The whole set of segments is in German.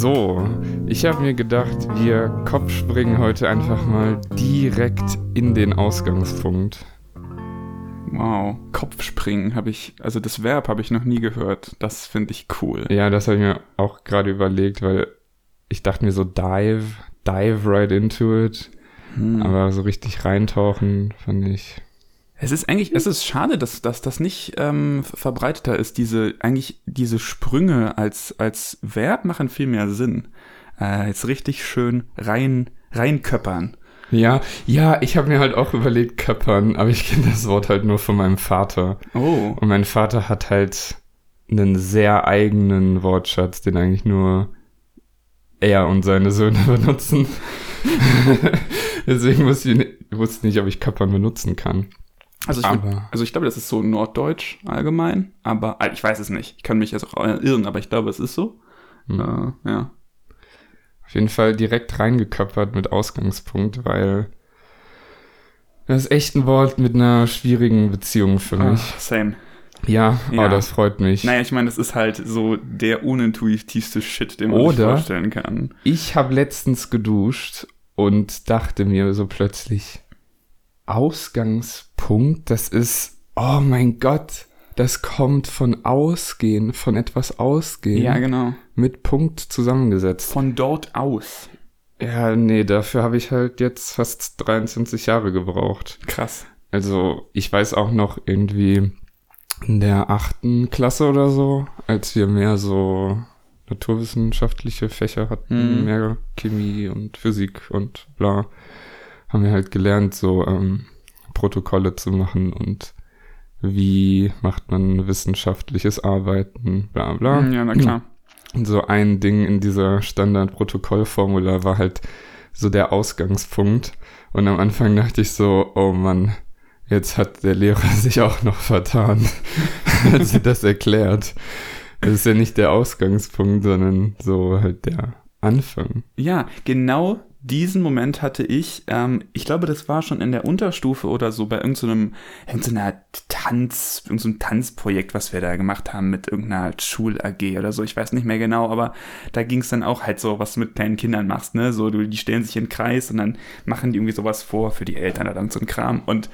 So, ich habe mir gedacht, wir Kopfspringen heute einfach mal direkt in den Ausgangspunkt. Wow, Kopfspringen habe ich, also das Verb habe ich noch nie gehört. Das finde ich cool. Ja, das habe ich mir auch gerade überlegt, weil ich dachte mir so dive, dive right into it. Hm. Aber so richtig reintauchen fand ich. Es ist eigentlich, es ist schade, dass, dass das nicht ähm, verbreiteter ist. Diese, eigentlich diese Sprünge als, als Verb machen viel mehr Sinn. Äh, jetzt richtig schön rein, reinköppern. Ja, ja, ich habe mir halt auch überlegt, köppern, aber ich kenne das Wort halt nur von meinem Vater. Oh. Und mein Vater hat halt einen sehr eigenen Wortschatz, den eigentlich nur er und seine Söhne benutzen. Deswegen wusste ich, wusste nicht, ob ich Köppern benutzen kann. Also ich, aber, also ich glaube, das ist so Norddeutsch allgemein, aber äh, ich weiß es nicht. Ich kann mich jetzt auch irren, aber ich glaube, es ist so. Hm. Äh, ja. Auf jeden Fall direkt reingeköpfert mit Ausgangspunkt, weil das ist echt ein Wort mit einer schwierigen Beziehung für mich. Ach, same. Ja, ja. Oh, das freut mich. Naja, ich meine, das ist halt so der unintuitivste Shit, den man Oder sich vorstellen kann. Ich habe letztens geduscht und dachte mir so plötzlich, Ausgangspunkt, das ist, oh mein Gott, das kommt von Ausgehen, von etwas Ausgehen. Ja, genau. Mit Punkt zusammengesetzt. Von dort aus. Ja, nee, dafür habe ich halt jetzt fast 23 Jahre gebraucht. Krass. Also, ich weiß auch noch irgendwie in der achten Klasse oder so, als wir mehr so naturwissenschaftliche Fächer hatten, mhm. mehr Chemie und Physik und bla, haben wir halt gelernt, so ähm, Protokolle zu machen und wie macht man wissenschaftliches Arbeiten, bla bla. Ja, na klar. Und so ein Ding in dieser Standardprotokollformula war halt so der Ausgangspunkt. Und am Anfang dachte ich so, oh Mann, jetzt hat der Lehrer sich auch noch vertan, als sie das erklärt. Das ist ja nicht der Ausgangspunkt, sondern so halt der Anfang. Ja, genau diesen Moment hatte ich, ähm, ich glaube, das war schon in der Unterstufe oder so bei irgendeinem, irgendeiner Tanz, irgendeinem Tanzprojekt, was wir da gemacht haben mit irgendeiner Schul-AG oder so. Ich weiß nicht mehr genau, aber da ging es dann auch halt so, was du mit kleinen Kindern machst, ne? So, die stellen sich in den Kreis und dann machen die irgendwie sowas vor für die Eltern oder dann so ein Kram. Und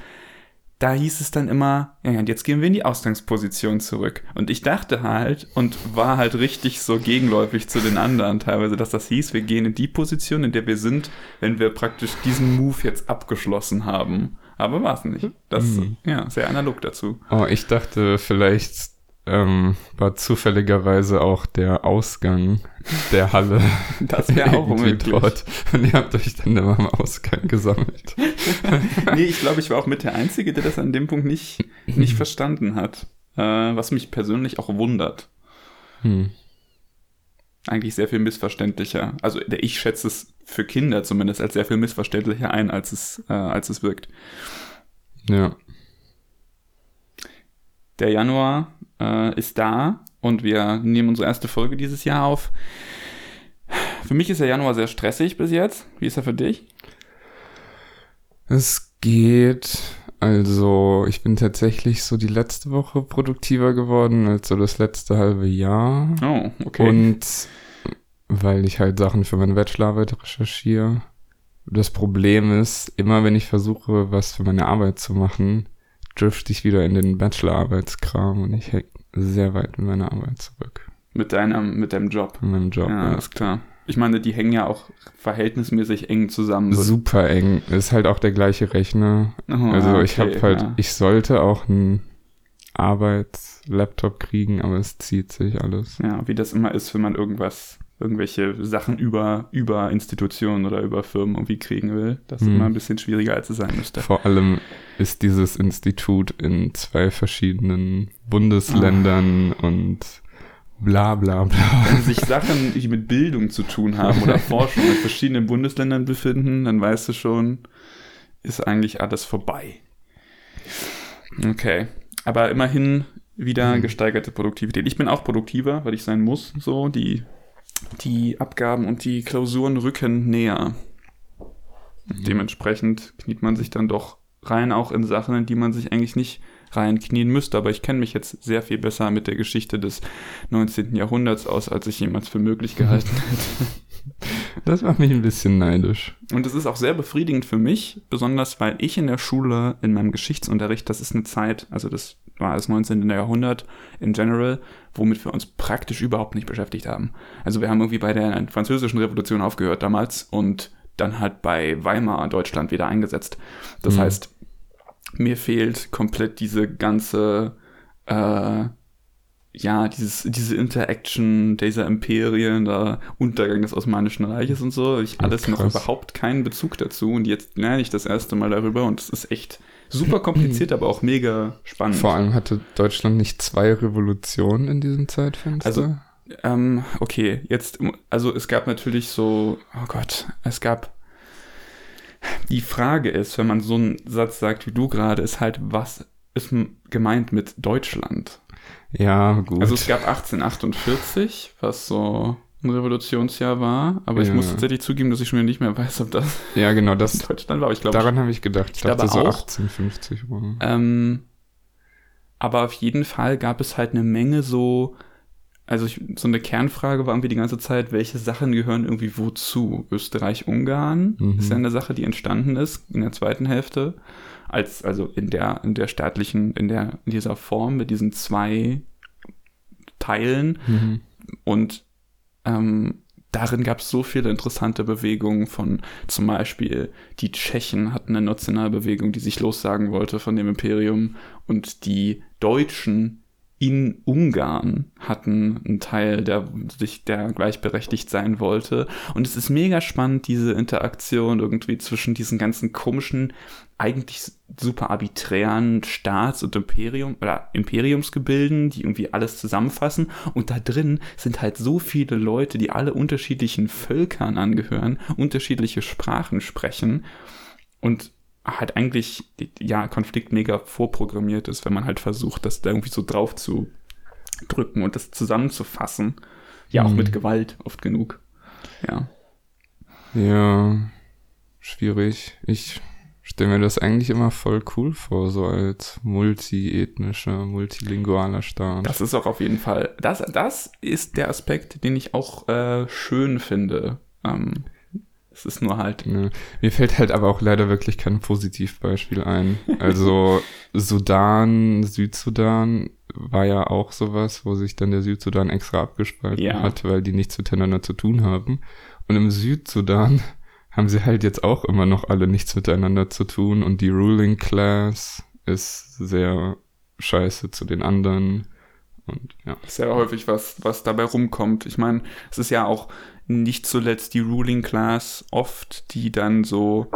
da hieß es dann immer, ja, und jetzt gehen wir in die Ausgangsposition zurück. Und ich dachte halt und war halt richtig so gegenläufig zu den anderen teilweise, dass das hieß, wir gehen in die Position, in der wir sind, wenn wir praktisch diesen Move jetzt abgeschlossen haben. Aber war es nicht. Das, mhm. ja, sehr analog dazu. Oh, ich dachte vielleicht ähm, war zufälligerweise auch der Ausgang der Halle. Das wäre auch unmöglich. Dort. Und ihr habt euch dann immer am Ausgang gesammelt. nee, ich glaube, ich war auch mit der Einzige, der das an dem Punkt nicht, nicht verstanden hat. Äh, was mich persönlich auch wundert. Hm. Eigentlich sehr viel missverständlicher. Also ich schätze es für Kinder zumindest als sehr viel missverständlicher ein, als es, äh, als es wirkt. Ja. Der Januar äh, ist da und wir nehmen unsere erste Folge dieses Jahr auf. Für mich ist der Januar sehr stressig bis jetzt. Wie ist er für dich? Es geht. Also, ich bin tatsächlich so die letzte Woche produktiver geworden als so das letzte halbe Jahr. Oh, okay. Und weil ich halt Sachen für meine Bachelorarbeit recherchiere. Das Problem ist, immer wenn ich versuche, was für meine Arbeit zu machen, drifte ich wieder in den Bachelorarbeitskram und ich hänge sehr weit in meiner Arbeit zurück. Mit deinem, mit deinem Job. In meinem Job. Ja, ja. ist klar. Ich meine, die hängen ja auch verhältnismäßig eng zusammen. Super eng. Ist halt auch der gleiche Rechner. Oh, also okay, ich habe halt, ja. ich sollte auch einen Arbeitslaptop kriegen, aber es zieht sich alles. Ja, wie das immer ist, wenn man irgendwas irgendwelche Sachen über, über Institutionen oder über Firmen irgendwie kriegen will. Das ist hm. immer ein bisschen schwieriger, als es sein müsste. Vor allem ist dieses Institut in zwei verschiedenen Bundesländern ah. und bla bla bla. Wenn sich Sachen, die mit Bildung zu tun haben oder Forschung in verschiedenen Bundesländern befinden, dann weißt du schon, ist eigentlich alles vorbei. Okay. Aber immerhin wieder hm. gesteigerte Produktivität. Ich bin auch produktiver, weil ich sein muss. So, die die Abgaben und die Klausuren rücken näher. Mhm. Dementsprechend kniet man sich dann doch rein auch in Sachen, in die man sich eigentlich nicht reinknien müsste. Aber ich kenne mich jetzt sehr viel besser mit der Geschichte des 19. Jahrhunderts aus, als ich jemals für möglich gehalten hätte. Das macht mich ein bisschen neidisch. Und es ist auch sehr befriedigend für mich, besonders weil ich in der Schule, in meinem Geschichtsunterricht, das ist eine Zeit, also das war das 19. Jahrhundert in general, womit wir uns praktisch überhaupt nicht beschäftigt haben. Also wir haben irgendwie bei der französischen Revolution aufgehört damals und dann halt bei Weimar Deutschland wieder eingesetzt. Das mhm. heißt, mir fehlt komplett diese ganze äh, ja, dieses, diese Interaction dieser Imperien, der Untergang des Osmanischen Reiches und so, ich alles Krass. noch überhaupt keinen Bezug dazu und jetzt lerne ich das erste Mal darüber und es ist echt super kompliziert, aber auch mega spannend. Vor allem hatte Deutschland nicht zwei Revolutionen in diesem Zeitfenster. Also, ähm, okay, jetzt, also es gab natürlich so, oh Gott, es gab die Frage ist, wenn man so einen Satz sagt wie du gerade, ist halt, was ist gemeint mit Deutschland? Ja, gut. Also es gab 1848, was so ein Revolutionsjahr war, aber ja. ich muss tatsächlich zugeben, dass ich schon nicht mehr weiß, ob das ja genau das Deutschland war. Ich glaube, daran habe ich gedacht. Ich, ich dachte so auch, 1850 war. Ähm, aber auf jeden Fall gab es halt eine Menge so, also ich, so eine Kernfrage war irgendwie die ganze Zeit, welche Sachen gehören irgendwie wozu? Österreich-Ungarn mhm. ist ja eine Sache, die entstanden ist in der zweiten Hälfte als also in der in der staatlichen in der in dieser Form mit diesen zwei Teilen mhm. und ähm, darin gab es so viele interessante Bewegungen von zum Beispiel die Tschechen hatten eine Nationalbewegung, die sich lossagen wollte von dem Imperium und die Deutschen in Ungarn hatten einen Teil, der sich der gleichberechtigt sein wollte. Und es ist mega spannend, diese Interaktion irgendwie zwischen diesen ganzen komischen, eigentlich super arbiträren Staats- und Imperium oder Imperiumsgebilden, die irgendwie alles zusammenfassen. Und da drin sind halt so viele Leute, die alle unterschiedlichen Völkern angehören, unterschiedliche Sprachen sprechen. Und halt eigentlich, ja, Konflikt mega vorprogrammiert ist, wenn man halt versucht, das da irgendwie so drauf zu drücken und das zusammenzufassen. Ja, auch mhm. mit Gewalt oft genug. Ja. Ja, schwierig. Ich stelle mir das eigentlich immer voll cool vor, so als multiethnischer, multilingualer Staat. Das ist auch auf jeden Fall, das, das ist der Aspekt, den ich auch äh, schön finde. Ähm, es ist nur halt. Ja. Mir fällt halt aber auch leider wirklich kein Positivbeispiel ein. Also Sudan, Südsudan war ja auch sowas, wo sich dann der Südsudan extra abgespalten ja. hat, weil die nichts miteinander zu tun haben. Und im Südsudan haben sie halt jetzt auch immer noch alle nichts miteinander zu tun und die Ruling Class ist sehr scheiße zu den anderen. Und ja. Sehr häufig was, was dabei rumkommt. Ich meine, es ist ja auch nicht zuletzt die Ruling Class oft, die dann so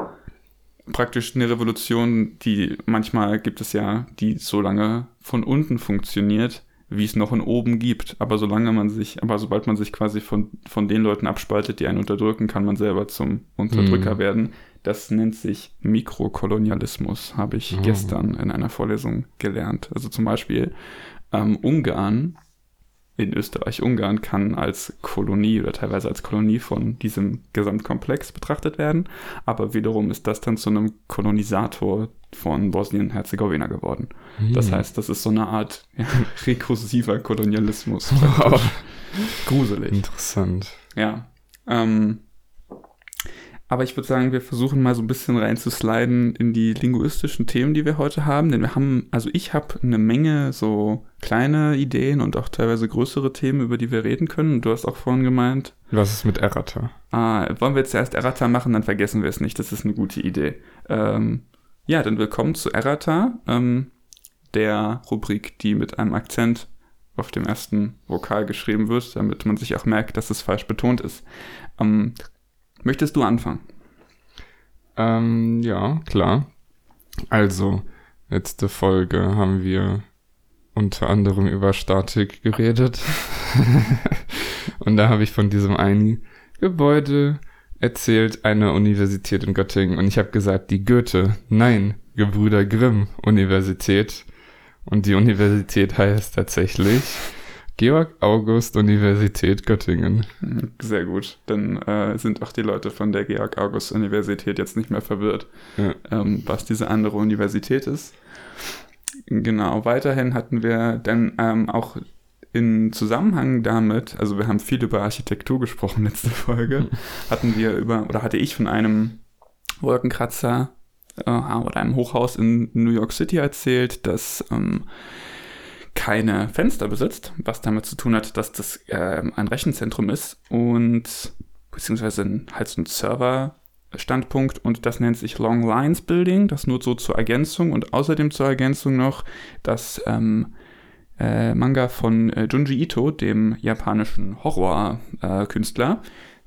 praktisch eine Revolution, die manchmal gibt es ja, die so lange von unten funktioniert, wie es noch in oben gibt. Aber solange man sich, aber sobald man sich quasi von, von den Leuten abspaltet, die einen unterdrücken, kann man selber zum Unterdrücker mhm. werden. Das nennt sich Mikrokolonialismus, habe ich oh. gestern in einer Vorlesung gelernt. Also zum Beispiel ähm, Ungarn in Österreich-Ungarn kann als Kolonie oder teilweise als Kolonie von diesem Gesamtkomplex betrachtet werden. Aber wiederum ist das dann zu einem Kolonisator von Bosnien-Herzegowina geworden. Mhm. Das heißt, das ist so eine Art ja, rekursiver Kolonialismus. Wow. Gruselig. Interessant. Ja. Ähm, aber ich würde sagen, wir versuchen mal so ein bisschen reinzusliden in die linguistischen Themen, die wir heute haben. Denn wir haben, also ich habe eine Menge so kleine Ideen und auch teilweise größere Themen, über die wir reden können. Und du hast auch vorhin gemeint. Was ist mit Errata? Ah, wollen wir jetzt erst Errata machen, dann vergessen wir es nicht. Das ist eine gute Idee. Ähm, ja, dann willkommen zu Errata, ähm, der Rubrik, die mit einem Akzent auf dem ersten Vokal geschrieben wird, damit man sich auch merkt, dass es falsch betont ist. Ähm, Möchtest du anfangen? Ähm, ja, klar. Also, letzte Folge haben wir unter anderem über Statik geredet. Und da habe ich von diesem einen Gebäude erzählt, eine Universität in Göttingen. Und ich habe gesagt, die Goethe, nein, Gebrüder Grimm Universität. Und die Universität heißt tatsächlich Georg August Universität Göttingen. Sehr gut. Dann äh, sind auch die Leute von der Georg August Universität jetzt nicht mehr verwirrt, ja. ähm, was diese andere Universität ist. Genau, weiterhin hatten wir dann ähm, auch in Zusammenhang damit, also wir haben viel über Architektur gesprochen letzte Folge, hatten wir über, oder hatte ich von einem Wolkenkratzer äh, oder einem Hochhaus in New York City erzählt, das ähm, keine Fenster besitzt, was damit zu tun hat, dass das äh, ein Rechenzentrum ist und beziehungsweise halt so ein Server-Standpunkt und das nennt sich Long Lines Building, das nur so zur Ergänzung und außerdem zur Ergänzung noch das ähm, äh, Manga von äh, Junji Ito, dem japanischen Horror-Künstler,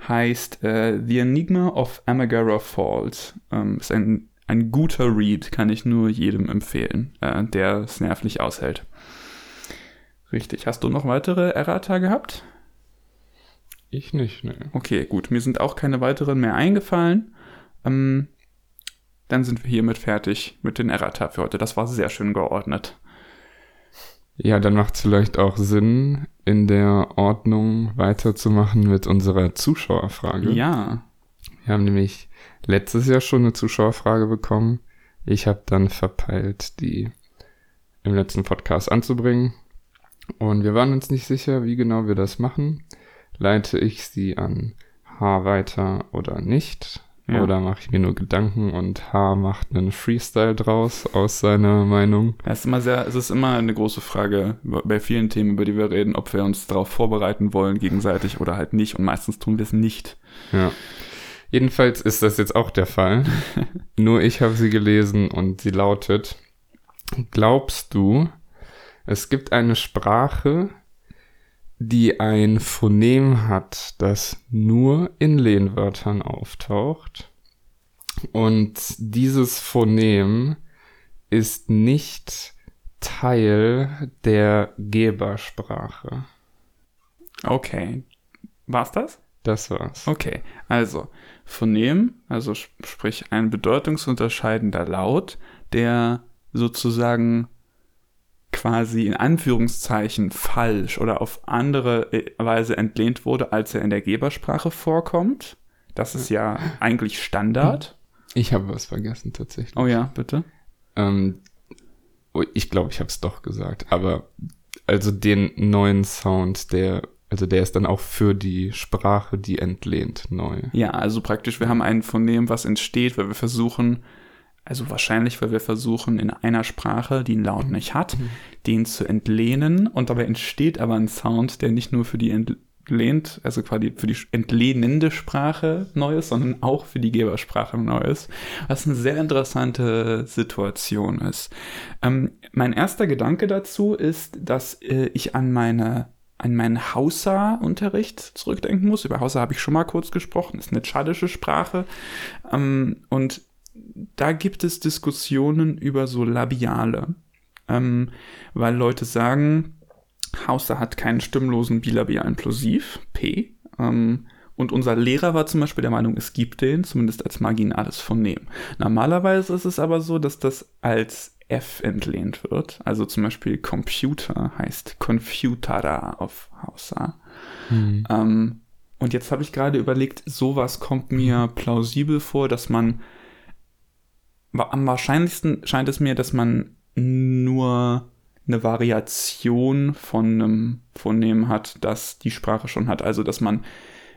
heißt äh, The Enigma of Amagara Falls. Ähm, ist ein, ein guter Read, kann ich nur jedem empfehlen, äh, der es nervlich aushält. Richtig. Hast du noch weitere Errata gehabt? Ich nicht, ne. Okay, gut. Mir sind auch keine weiteren mehr eingefallen. Ähm, dann sind wir hiermit fertig mit den Errata für heute. Das war sehr schön geordnet. Ja, dann macht es vielleicht auch Sinn, in der Ordnung weiterzumachen mit unserer Zuschauerfrage. Ja. Wir haben nämlich letztes Jahr schon eine Zuschauerfrage bekommen. Ich habe dann verpeilt, die im letzten Podcast anzubringen. Und wir waren uns nicht sicher, wie genau wir das machen. Leite ich sie an H weiter oder nicht? Ja. Oder mache ich mir nur Gedanken und H macht einen Freestyle draus aus seiner Meinung? Es ist immer sehr, es ist immer eine große Frage bei vielen Themen, über die wir reden, ob wir uns darauf vorbereiten wollen gegenseitig oder halt nicht. Und meistens tun wir es nicht. Ja. Jedenfalls ist das jetzt auch der Fall. nur ich habe sie gelesen und sie lautet: Glaubst du, es gibt eine Sprache, die ein Phonem hat, das nur in Lehnwörtern auftaucht. Und dieses Phonem ist nicht Teil der Gebersprache. Okay. War's das? Das war's. Okay, also Phonem, also sprich ein bedeutungsunterscheidender Laut, der sozusagen quasi in Anführungszeichen falsch oder auf andere äh, Weise entlehnt wurde, als er in der Gebersprache vorkommt. Das ist ja eigentlich Standard. Ich habe was vergessen tatsächlich. Oh ja, bitte. Ähm, oh, ich glaube, ich habe es doch gesagt, aber also den neuen Sound, der also der ist dann auch für die Sprache, die entlehnt, neu. Ja, also praktisch, wir haben einen von dem, was entsteht, weil wir versuchen, also wahrscheinlich, weil wir versuchen, in einer Sprache, die einen Laut nicht hat, mhm. den zu entlehnen und dabei entsteht aber ein Sound, der nicht nur für die entlehnt, also quasi für die entlehnende Sprache neu ist, sondern auch für die Gebersprache neu ist, was eine sehr interessante Situation ist. Ähm, mein erster Gedanke dazu ist, dass äh, ich an meine an meinen Hausa-Unterricht zurückdenken muss. Über Hausa habe ich schon mal kurz gesprochen, ist eine tschadische Sprache. Ähm, und da gibt es Diskussionen über so Labiale, ähm, weil Leute sagen, Hauser hat keinen stimmlosen bilabialen Plosiv, P, ähm, und unser Lehrer war zum Beispiel der Meinung, es gibt den, zumindest als marginales Phonem. Normalerweise ist es aber so, dass das als F entlehnt wird. Also zum Beispiel Computer heißt Confutara auf Hausa. Hm. Ähm, und jetzt habe ich gerade überlegt, sowas kommt mir plausibel vor, dass man am wahrscheinlichsten scheint es mir, dass man nur eine Variation von einem Phonem hat, das die Sprache schon hat. Also, dass man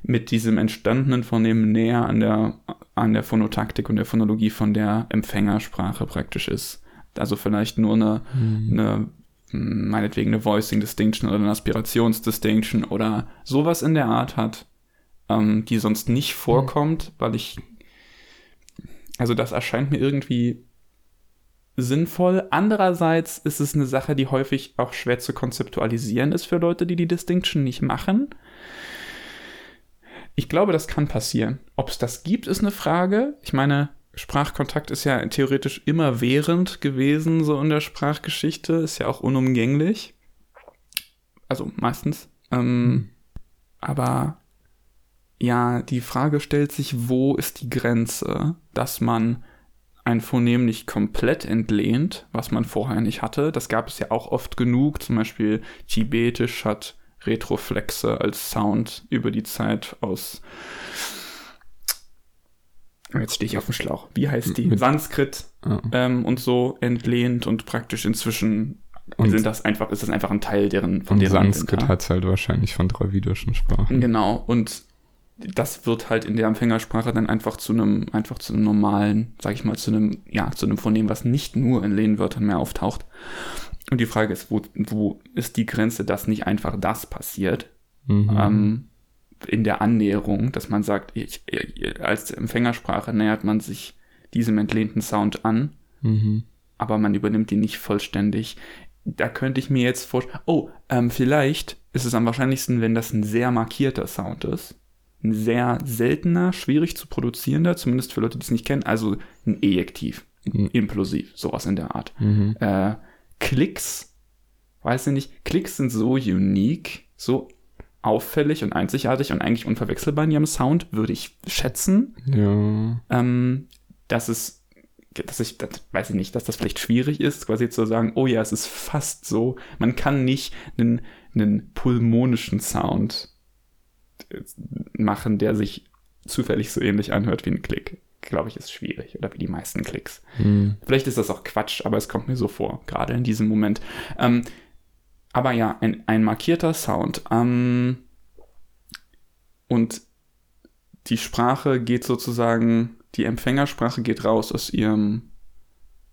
mit diesem entstandenen Phonem näher an der, an der Phonotaktik und der Phonologie von der Empfängersprache praktisch ist. Also vielleicht nur eine, mhm. eine meinetwegen eine Voicing Distinction oder eine Aspirations Distinction oder sowas in der Art hat, ähm, die sonst nicht vorkommt, mhm. weil ich also das erscheint mir irgendwie sinnvoll. Andererseits ist es eine Sache, die häufig auch schwer zu konzeptualisieren ist für Leute, die die Distinction nicht machen. Ich glaube, das kann passieren. Ob es das gibt, ist eine Frage. Ich meine, Sprachkontakt ist ja theoretisch immer während gewesen, so in der Sprachgeschichte, ist ja auch unumgänglich. Also meistens. Ähm. Aber ja, die Frage stellt sich, wo ist die Grenze, dass man ein Phonem nicht komplett entlehnt, was man vorher nicht hatte. Das gab es ja auch oft genug. Zum Beispiel Tibetisch hat Retroflexe als Sound über die Zeit aus. Jetzt stehe ich auf dem Schlauch. Wie heißt die? Mit- Sanskrit Ja. ähm, und so entlehnt und praktisch inzwischen Und- sind das einfach, ist das einfach ein Teil deren von Und deren Sanskrit hat es halt wahrscheinlich von dravidischen Sprachen. Genau, und das wird halt in der Empfängersprache dann einfach zu einem, einfach zu einem normalen, sag ich mal, zu einem, ja, zu einem Phonem, was nicht nur in Lehnwörtern mehr auftaucht. Und die Frage ist, wo, wo ist die Grenze, dass nicht einfach das passiert? Mhm. Ähm, in der Annäherung, dass man sagt, ich, ich, als Empfängersprache nähert man sich diesem entlehnten Sound an, Mhm. aber man übernimmt ihn nicht vollständig. Da könnte ich mir jetzt vorstellen, oh, ähm, vielleicht ist es am wahrscheinlichsten, wenn das ein sehr markierter Sound ist. Ein sehr seltener, schwierig zu produzierender, zumindest für Leute, die es nicht kennen, also ein Ejektiv, Mhm. implosiv, sowas in der Art. Mhm. Äh, Klicks, weiß ich nicht, Klicks sind so unique, so auffällig und einzigartig und eigentlich unverwechselbar in ihrem Sound, würde ich schätzen Ja. ähm, dass es, dass ich, das weiß ich nicht, dass das vielleicht schwierig ist, quasi zu sagen, oh ja, es ist fast so. Man kann nicht einen, einen pulmonischen Sound machen, der sich zufällig so ähnlich anhört wie ein Klick. Glaube ich, ist schwierig. Oder wie die meisten Klicks. Mhm. Vielleicht ist das auch Quatsch, aber es kommt mir so vor, gerade in diesem Moment. Ähm, aber ja, ein, ein markierter Sound. Ähm, und die Sprache geht sozusagen, die Empfängersprache geht raus aus ihrem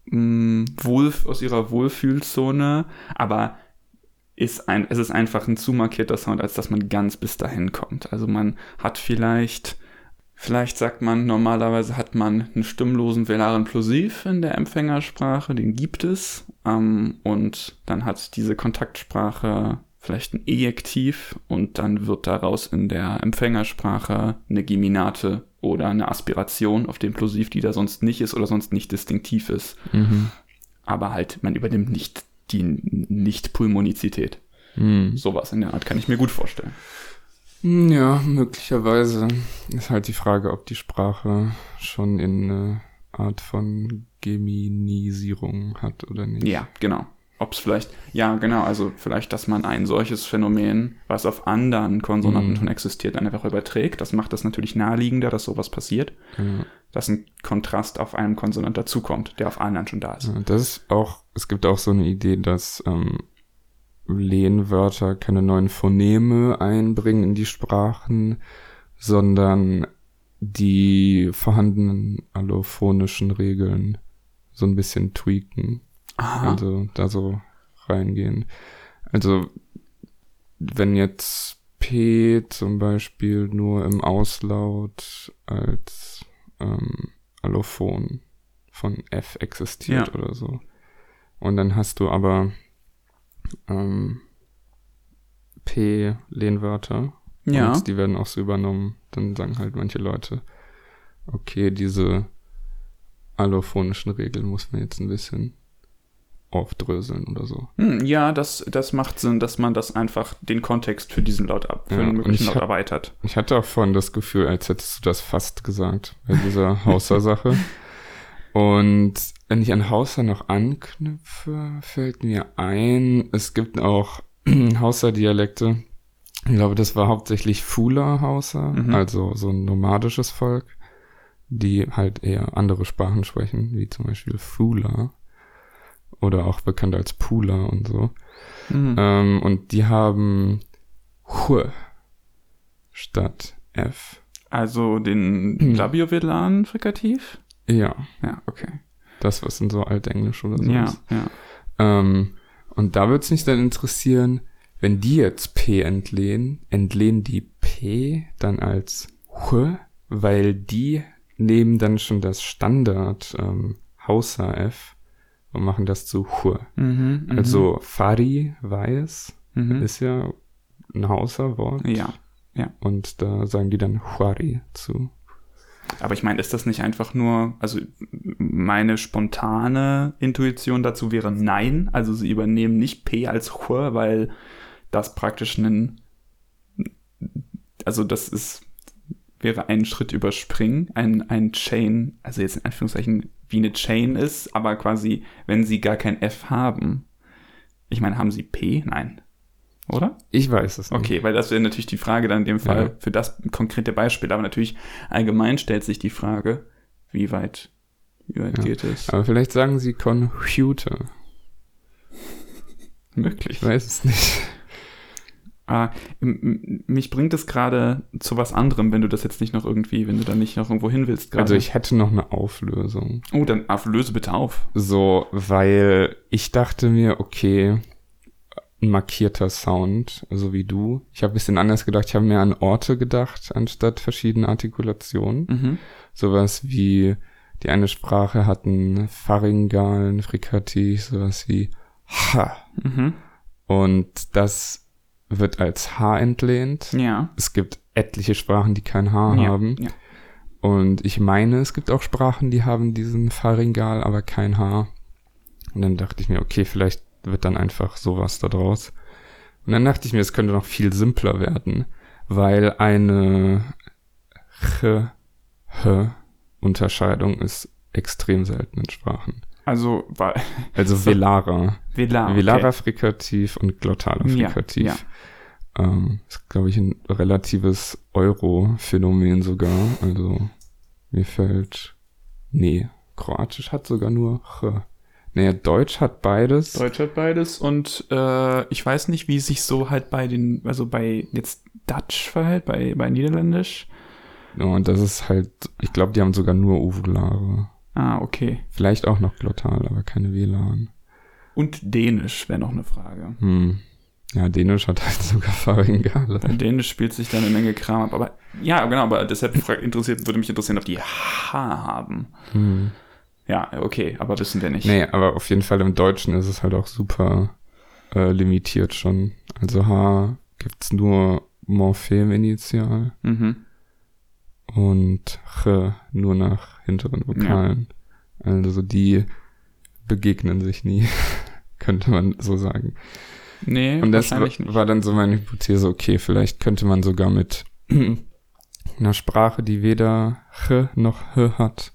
mh, Wohl, aus ihrer Wohlfühlzone, aber ist ein, es ist einfach ein zu markierter Sound, als dass man ganz bis dahin kommt. Also man hat vielleicht Vielleicht sagt man, normalerweise hat man einen stimmlosen velaren Plosiv in der Empfängersprache, den gibt es. Ähm, und dann hat diese Kontaktsprache vielleicht ein Ejektiv und dann wird daraus in der Empfängersprache eine Geminate oder eine Aspiration auf den Plosiv, die da sonst nicht ist oder sonst nicht distinktiv ist. Mhm. Aber halt, man übernimmt nicht die Nicht-Pulmonizität. Mhm. Sowas in der Art kann ich mir gut vorstellen. Hm, Ja, möglicherweise ist halt die Frage, ob die Sprache schon in eine Art von Geminisierung hat oder nicht. Ja, genau. Ob es vielleicht, ja, genau, also vielleicht, dass man ein solches Phänomen, was auf anderen Konsonanten Mhm. schon existiert, dann einfach überträgt. Das macht das natürlich naheliegender, dass sowas passiert, Ja. dass ein Kontrast auf einem Konsonant dazukommt, der auf anderen schon da ist. Das ist auch, es gibt auch so eine Idee, dass ähm, Lehnwörter keine neuen Phoneme einbringen in die Sprachen, sondern die vorhandenen allophonischen Regeln so ein bisschen tweaken. Aha. Also da so reingehen. Also wenn jetzt P zum Beispiel nur im Auslaut als ähm, Allophon von F existiert Ja. oder so. Und dann hast du aber ähm, P-Lehnwörter. ja. Und die werden auch so übernommen. Dann sagen halt manche Leute, okay, diese allophonischen Regeln muss man jetzt ein bisschen aufdröseln oder so. Hm, ja, das, das macht Sinn, dass man das einfach den Kontext für diesen Laut ab, für Ja, und möglichen ich Laut erweitert. Ich hatte auch vorhin das Gefühl, als hättest du das fast gesagt bei dieser Hauser-Sache. Und wenn ich an Hauser noch anknüpfe, fällt mir ein, es gibt auch Hauser-Dialekte. Ich glaube, das war hauptsächlich Fula-Hauser, Mhm. also so ein nomadisches Volk, die halt eher andere Sprachen sprechen, wie zum Beispiel Fula oder auch bekannt als Pula und so. Mhm. Ähm, und die haben Hu statt F. Also den Hm. labiovelaren Frikativ? Ja, Ja, okay. das, was in so Altenglisch oder so Ja, ist. ja. Ähm, und da würde es mich dann interessieren, wenn die jetzt P entlehnen, entlehnen die P dann als Hu, weil die nehmen dann schon das Standard ähm, Hausa F und machen das zu Hu. Mhm, mhm. Also Fari, weiß, mhm. ist ja ein Hausa-Wort. ja. Und da sagen die dann Huari zu. Aber ich meine, ist das nicht einfach nur, also meine spontane Intuition dazu wäre nein. Also sie übernehmen nicht P als Chur, weil das praktisch ein, also das ist, wäre ein Schritt überspringen, ein, ein Chain, also jetzt in Anführungszeichen wie eine Chain ist, aber quasi, wenn sie gar kein F haben. Ich meine, haben sie P? Nein. oder? Ich weiß es nicht. Okay, weil das wäre natürlich die Frage dann in dem Fall Ja. für das konkrete Beispiel. Aber natürlich allgemein stellt sich die Frage, wie weit, wie weit Ja. geht es? Aber vielleicht sagen sie Computer. Möglich. Ich weiß es nicht. M- mich bringt es gerade zu was anderem, wenn du das jetzt nicht noch irgendwie, wenn du da nicht noch irgendwo hin willst gerade. Also ich hätte noch eine Auflösung. oh, dann löse bitte auf. So, weil ich dachte mir, okay, ein markierter Sound, so wie du. Ich habe ein bisschen anders gedacht. Ich habe mehr an Orte gedacht, anstatt verschiedene Artikulationen. Mhm. Sowas wie, die eine Sprache hat einen pharyngalen Frikativ, sowas wie ha. Mhm. Und das wird als H entlehnt. Ja. Es gibt etliche Sprachen, die kein H ja. haben. Ja. Und ich meine, es gibt auch Sprachen, die haben diesen Pharyngal, aber kein H. Und dann dachte ich mir, okay, vielleicht wird dann einfach sowas da draus. Und dann dachte ich mir, es könnte noch viel simpler werden, weil eine Ch, H Unterscheidung ist extrem selten in Sprachen. Also, war, Also So. Velara. Velar. Velara Frikativ und Glottaler Ja, Frikativ. ja. Ähm, ist, glaube ich, ein relatives Euro-Phänomen sogar. Also mir fällt. Nee, Kroatisch hat sogar nur Ch. Naja, Deutsch hat beides. Deutsch hat beides und äh, ich weiß nicht, wie sich so halt bei den, also bei jetzt Dutch verhält, bei, bei Niederländisch. Ja, und das ist halt, ich glaube, die haben sogar nur Uvulare. Ah, okay. Vielleicht auch noch Glottal, aber keine WLAN. Und Dänisch wäre noch eine Frage. Hm. Ja, Dänisch hat halt sogar Pharyngale. Bei Dänisch spielt sich da eine Menge Kram ab. Aber ja, genau, aber deshalb interessiert, würde mich interessieren, ob die H haben. Hm. Ja, okay, aber wissen wir nicht. Nee, aber auf jeden Fall im Deutschen ist es halt auch super äh, limitiert schon. Also H gibt's nur Morphem initial Mhm. und Ch nur nach hinteren Vokalen. Also die begegnen sich nie, könnte man so sagen. Nee, Und das war, war dann so meine Hypothese, okay, vielleicht könnte man sogar mit einer Sprache, die weder Ch noch H hat,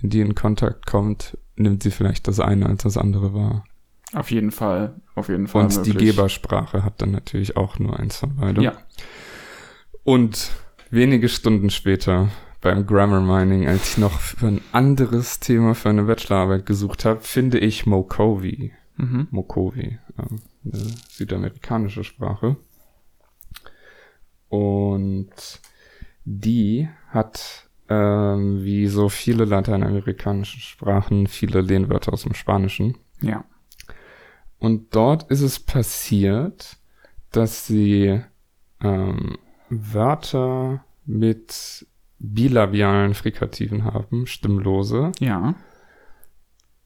wenn die in Kontakt kommt, nimmt sie vielleicht das eine als das andere wahr. Auf jeden Fall, auf jeden Fall. Und die möglich. Gebersprache hat dann natürlich auch nur eins von beidem. Ja. Und wenige Stunden später beim Grammar Mining, als ich noch für ein anderes Thema für eine Bachelorarbeit gesucht habe, finde ich Mokovi. Mhm. Mokovi, ähm, eine südamerikanische Sprache. Und die hat, ähm, wie so viele lateinamerikanische Sprachen, viele Lehnwörter aus dem Spanischen. Ja. Und dort ist es passiert, dass sie ähm, Wörter mit bilabialen Frikativen haben, stimmlose. Ja.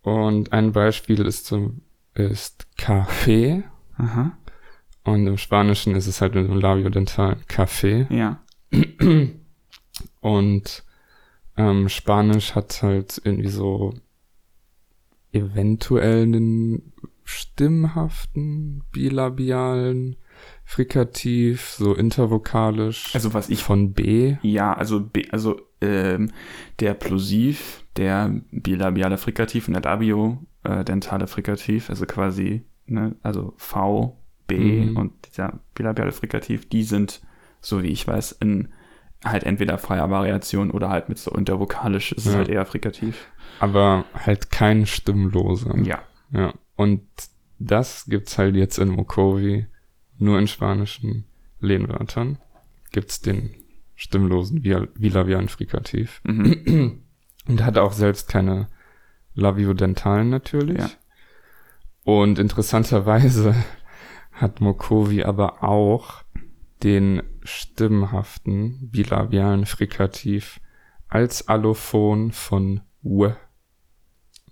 Und ein Beispiel ist zum ist Café. Aha. Und im Spanischen ist es halt mit dem Labiodental Café. Ja. Und ähm, Spanisch hat halt irgendwie so eventuell einen stimmhaften, bilabialen Frikativ, so intervokalisch Also was ich von B. Ja, also, B, also ähm, der Plosiv, der bilabiale Frikativ und der labio-dentale Frikativ, also quasi, ne, also V, B Mhm. und dieser bilabiale Frikativ, die sind, so wie ich weiß, in halt entweder freier Variation oder halt mit so intervokalisch ist es Ja. halt eher Frikativ. aber halt kein stimmloser. Ja. Ja. Und das gibt's halt jetzt in Mokovi nur in spanischen Lehnwörtern. Gibt's den stimmlosen Bil- bilabialen Frikativ. Mhm. Und hat auch selbst keine Labiodentalen natürlich. Ja. Und interessanterweise hat Mokovi aber auch den stimmhaften bilabialen Frikativ als Allophon von W.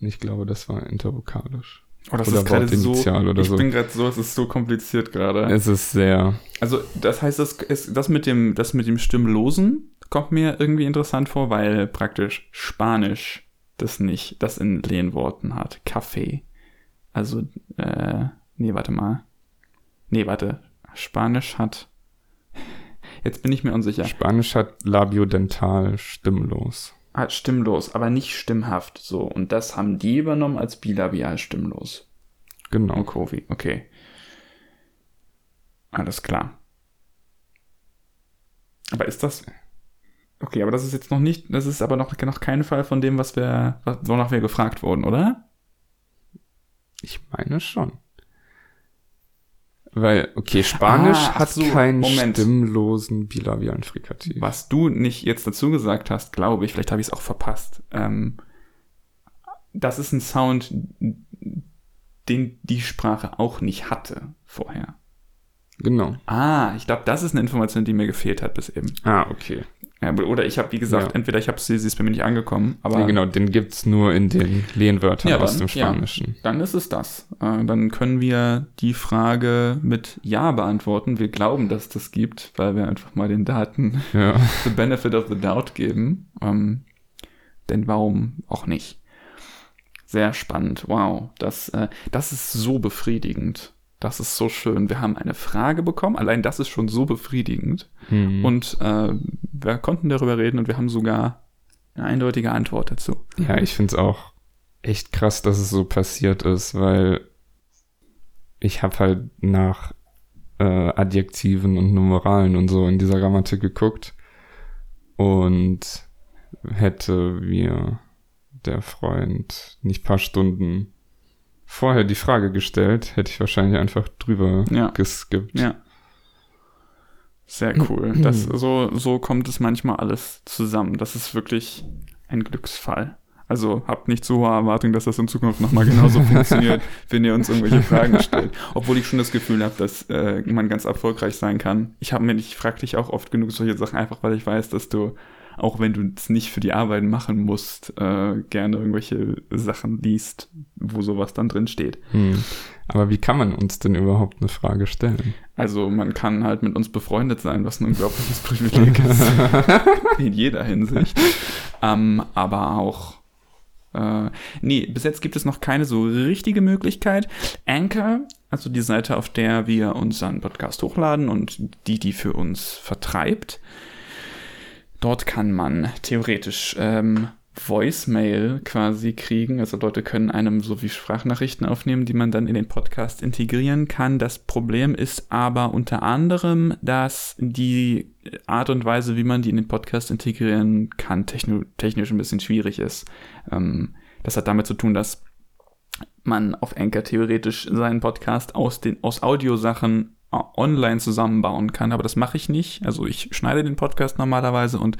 Und ich glaube, das war intervokalisch. Oh, das Oder ist gerade so, oder ich so. bin gerade so, es ist so kompliziert gerade. Es ist sehr, Also, das heißt, das, ist, das, mit dem, das mit dem Stimmlosen kommt mir irgendwie interessant vor, weil praktisch Spanisch das nicht, das in Lehnworten hat. Kaffee. Also, äh, nee, warte mal. Nee, warte. Spanisch hat. Jetzt bin ich mir unsicher. Spanisch hat labiodental stimmlos. Hat stimmlos, aber nicht stimmhaft. So. Und das haben die übernommen als bilabial stimmlos. Genau. Mokovi, okay. Alles klar. Aber ist das. Okay, aber das ist jetzt noch nicht, das ist aber noch, noch kein Fall von dem, was wir, wonach wir gefragt wurden, oder? Ich meine schon. Weil, okay, Spanisch ah, hat so, keinen Moment. stimmlosen bilabialen Frikativ. Was du nicht jetzt dazu gesagt hast, glaube ich, vielleicht habe ich es auch verpasst. Ähm, das ist ein Sound, den die Sprache auch nicht hatte vorher. Genau. Ah, ich glaube, das ist eine Information, die mir gefehlt hat bis eben. Ah, okay. Ja, oder ich habe, wie gesagt, ja. entweder ich habe sie, sie ist bei mir nicht angekommen, aber. Ja, genau, den gibt's nur in den Lehnwörtern ja, aus dann, dem Spanischen. dann ist es das. Äh, dann können wir die Frage mit Ja beantworten. Wir glauben, dass das gibt, weil wir einfach mal den Daten the benefit of the doubt geben. Ähm, denn warum auch nicht? Sehr spannend. Wow, das, äh, das ist so befriedigend. Das ist so schön. Wir haben eine Frage bekommen. Allein das ist schon so befriedigend. Mhm. Und äh, wir konnten darüber reden und wir haben sogar eine eindeutige Antwort dazu. Ja, ich finde es auch echt krass, dass es so passiert ist, weil ich habe halt nach äh, Adjektiven und Numeralen und so in dieser Grammatik geguckt und hätte mir der Freund nicht paar Stunden vorher die Frage gestellt, hätte ich wahrscheinlich einfach drüber ja. geskippt. Ja. Sehr cool. Das, so, so kommt es manchmal alles zusammen. Das ist wirklich ein Glücksfall. Also habt nicht so hohe Erwartungen, dass das in Zukunft nochmal genauso funktioniert, wenn ihr uns irgendwelche Fragen stellt. Obwohl ich schon das Gefühl habe, dass äh, man ganz erfolgreich sein kann. Ich habe mir, ich frage dich auch oft genug solche Sachen, einfach weil ich weiß, dass du auch wenn du es nicht für die Arbeit machen musst, äh, gerne irgendwelche Sachen liest, wo sowas dann drin steht. Hm. Aber wie kann man uns denn überhaupt eine Frage stellen? Also man kann halt mit uns befreundet sein, was ein unglaubliches Privileg ist. In jeder Hinsicht. Ähm, aber auch äh, nee, bis jetzt gibt es noch keine so richtige Möglichkeit. Anchor, also die Seite, auf der wir unseren Podcast hochladen und die, die für uns vertreibt, Dort kann man theoretisch ähm, Voicemail quasi kriegen. Also Leute können einem so wie Sprachnachrichten aufnehmen, die man dann in den Podcast integrieren kann. Das Problem ist aber unter anderem, dass die Art und Weise, wie man die in den Podcast integrieren kann, technisch ein bisschen schwierig ist. Ähm, das hat damit zu tun, dass man auf Anchor theoretisch seinen Podcast aus den aus Audiosachen online zusammenbauen kann, aber das mache ich nicht. Also ich schneide den Podcast normalerweise und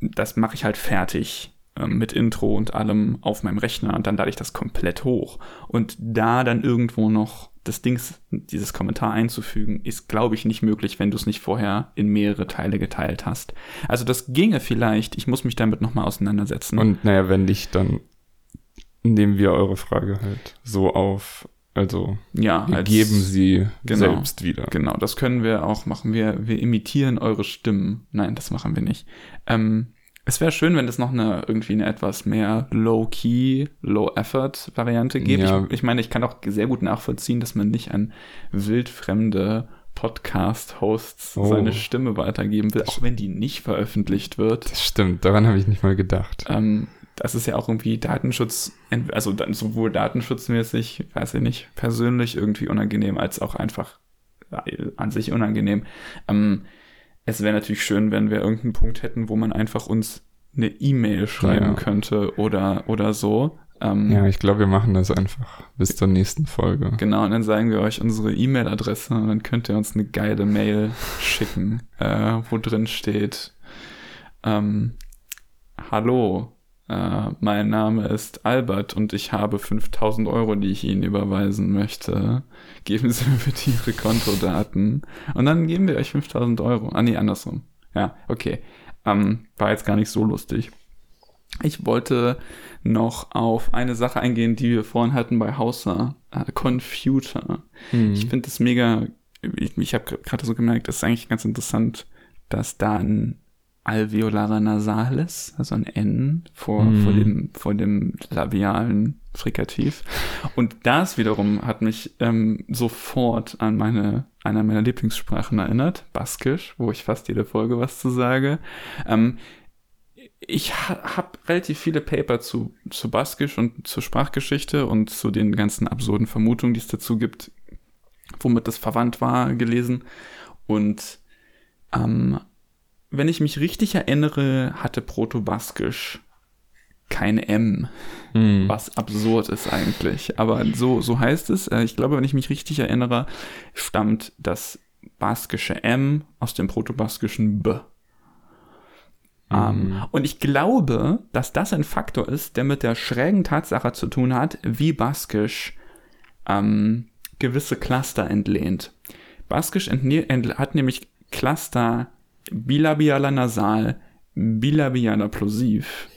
das mache ich halt fertig äh, mit Intro und allem auf meinem Rechner und dann lade ich das komplett hoch. Und da dann irgendwo noch das Dings, dieses Kommentar einzufügen, ist, glaube ich, nicht möglich, wenn du es nicht vorher in mehrere Teile geteilt hast. Also das ginge vielleicht, ich muss mich damit nochmal auseinandersetzen. Und naja, wenn nicht, dann nehmen wir eure Frage halt so auf, also ja, als, geben sie genau, selbst wieder. Genau, das können wir auch machen. Wir, wir imitieren eure Stimmen. Nein, das machen wir nicht. Ähm, es wäre schön, wenn es noch eine irgendwie eine etwas mehr Low-Key, Low-Effort-Variante gibt. Ja. Ich, ich, meine, ich kann auch sehr gut nachvollziehen, dass man nicht an wildfremde Podcast-Hosts oh. seine Stimme weitergeben will, auch wenn die nicht veröffentlicht wird. Das stimmt, daran habe ich nicht mal gedacht. Ähm, das ist ja auch irgendwie Datenschutz, also sowohl datenschutzmäßig, weiß ich nicht, persönlich irgendwie unangenehm, als auch einfach äh, an sich unangenehm. Ähm, es wäre natürlich schön, wenn wir irgendeinen Punkt hätten, wo man einfach uns eine E-Mail schreiben ja. könnte oder, oder so. Ähm, ja, ich glaube, wir machen das einfach bis zur nächsten Folge. Genau, und dann sagen wir euch unsere E-Mail-Adresse und dann könnt ihr uns eine geile Mail schicken, äh, wo drin steht, ähm, Hallo, äh, mein Name ist Albert und ich habe 5000 Euro, die ich Ihnen überweisen möchte. Geben Sie mir bitte Ihre Kontodaten. Und dann geben wir euch 5000 Euro. Ah, nee, andersrum. Ja, okay. Ähm, war jetzt gar nicht so lustig. Ich wollte noch auf eine Sache eingehen, die wir vorhin hatten bei Hauser. Äh, Confuter. Hm. Ich finde das mega, ich, ich habe gerade so gemerkt, das ist eigentlich ganz interessant, dass da ein alveolarer Nasales, also ein N vor, mm. vor, dem, vor dem labialen Frikativ. Und das wiederum hat mich ähm, sofort an meine, einer meiner Lieblingssprachen erinnert, Baskisch, wo ich fast jede Folge was zu sage. Ähm, ich ha habe relativ viele Paper zu, zu Baskisch und zur Sprachgeschichte und zu den ganzen absurden Vermutungen, die es dazu gibt, womit das verwandt war, gelesen. Und ähm, wenn ich mich richtig erinnere, hatte Proto-Baskisch kein M, Hm. was absurd ist eigentlich. Aber so, so heißt es. Äh, Ich glaube, wenn ich mich richtig erinnere, stammt das baskische M aus dem protobaskischen B. Ähm, und ich glaube, dass das ein Faktor ist, der mit der schrägen Tatsache zu tun hat, wie Baskisch ähm, gewisse Cluster entlehnt. Baskisch entne- entl hat nämlich Cluster bilabialer nasal, bilabialer plosiv.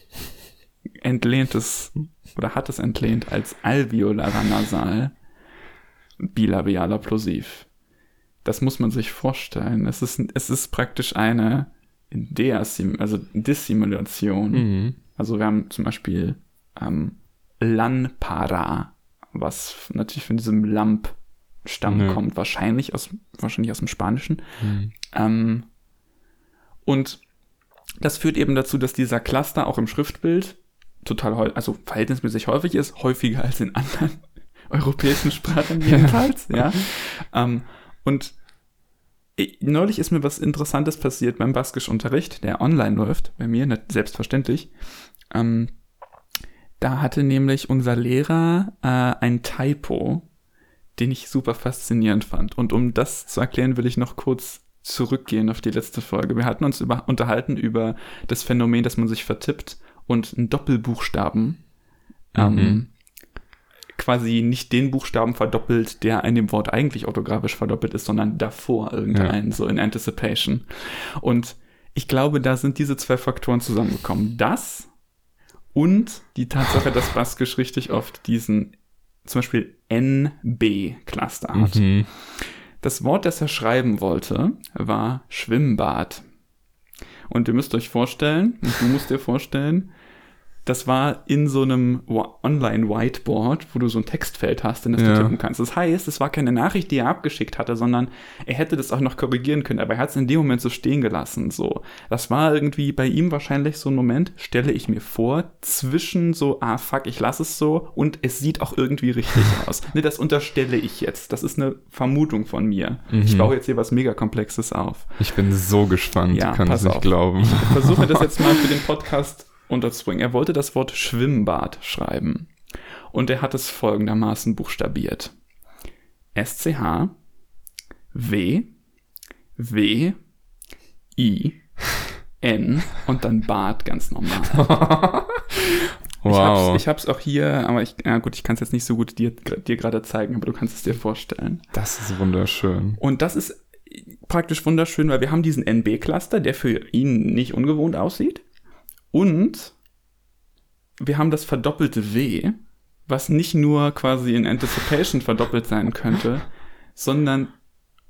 Entlehnt es oder hat es entlehnt als alveolarer nasal, bilabialer plosiv. Das muss man sich vorstellen. Es ist, es ist praktisch eine Deassim also Dissimulation. Mhm. Also wir haben zum Beispiel ähm, Lanpara, was natürlich von diesem Lamp-Stamm Ja. kommt, wahrscheinlich aus, wahrscheinlich aus dem Spanischen. Mhm. Ähm, und das führt eben dazu, dass dieser Cluster auch im Schriftbild total also verhältnismäßig häufig ist, häufiger als in anderen europäischen Sprachen jedenfalls, ja. Ähm, und ich, neulich ist mir was Interessantes passiert beim Baskisch-Unterricht, der online läuft, bei mir, nicht selbstverständlich. Ähm, da hatte nämlich unser Lehrer äh, ein Typo, den ich super faszinierend fand. Und um das zu erklären, will ich noch kurz zurückgehen auf die letzte Folge. Wir hatten uns über, unterhalten über das Phänomen, dass man sich vertippt und einen Doppelbuchstaben ähm, Mhm. quasi nicht den Buchstaben verdoppelt, der in dem Wort eigentlich orthografisch verdoppelt ist, sondern davor irgendeinen, so in Anticipation. Und ich glaube, da sind diese zwei Faktoren zusammengekommen. Das und die Tatsache, dass Baskisch richtig oft diesen zum Beispiel NB-Cluster hat. Mhm. Das Wort, das er schreiben wollte, war Schwimmbad. Und ihr müsst euch vorstellen, du musst dir vorstellen, das war in so einem Online-Whiteboard, wo du so ein Textfeld hast, in das Ja. du tippen kannst. Das heißt, es war keine Nachricht, die er abgeschickt hatte, sondern er hätte das auch noch korrigieren können, aber er hat es in dem Moment so stehen gelassen. So, das war irgendwie bei ihm wahrscheinlich so ein Moment, stelle ich mir vor, zwischen so, ah fuck, ich lasse es so und es sieht auch irgendwie richtig aus. Ne, das unterstelle ich jetzt. Das ist eine Vermutung von mir. Ich Mhm. baue jetzt hier was mega Komplexes auf. Ich bin so gespannt, Ja, kannst pass nicht auf. glauben. Ich versuche das jetzt mal für den Podcast unterzubringen. Er wollte das Wort Schwimmbad schreiben. Und er hat es folgendermaßen buchstabiert. SCH W W I N und dann Bad ganz normal. Ich Wow. hab's, ich hab's auch hier, aber ich, ja gut, ich kann es jetzt nicht so gut dir, dir gerade zeigen, aber du kannst es dir vorstellen. das ist wunderschön. Und das ist praktisch wunderschön, weil wir haben diesen NB-Cluster, der für ihn nicht ungewohnt aussieht. Und wir haben das verdoppelte W, was nicht nur quasi in Anticipation verdoppelt sein könnte, sondern,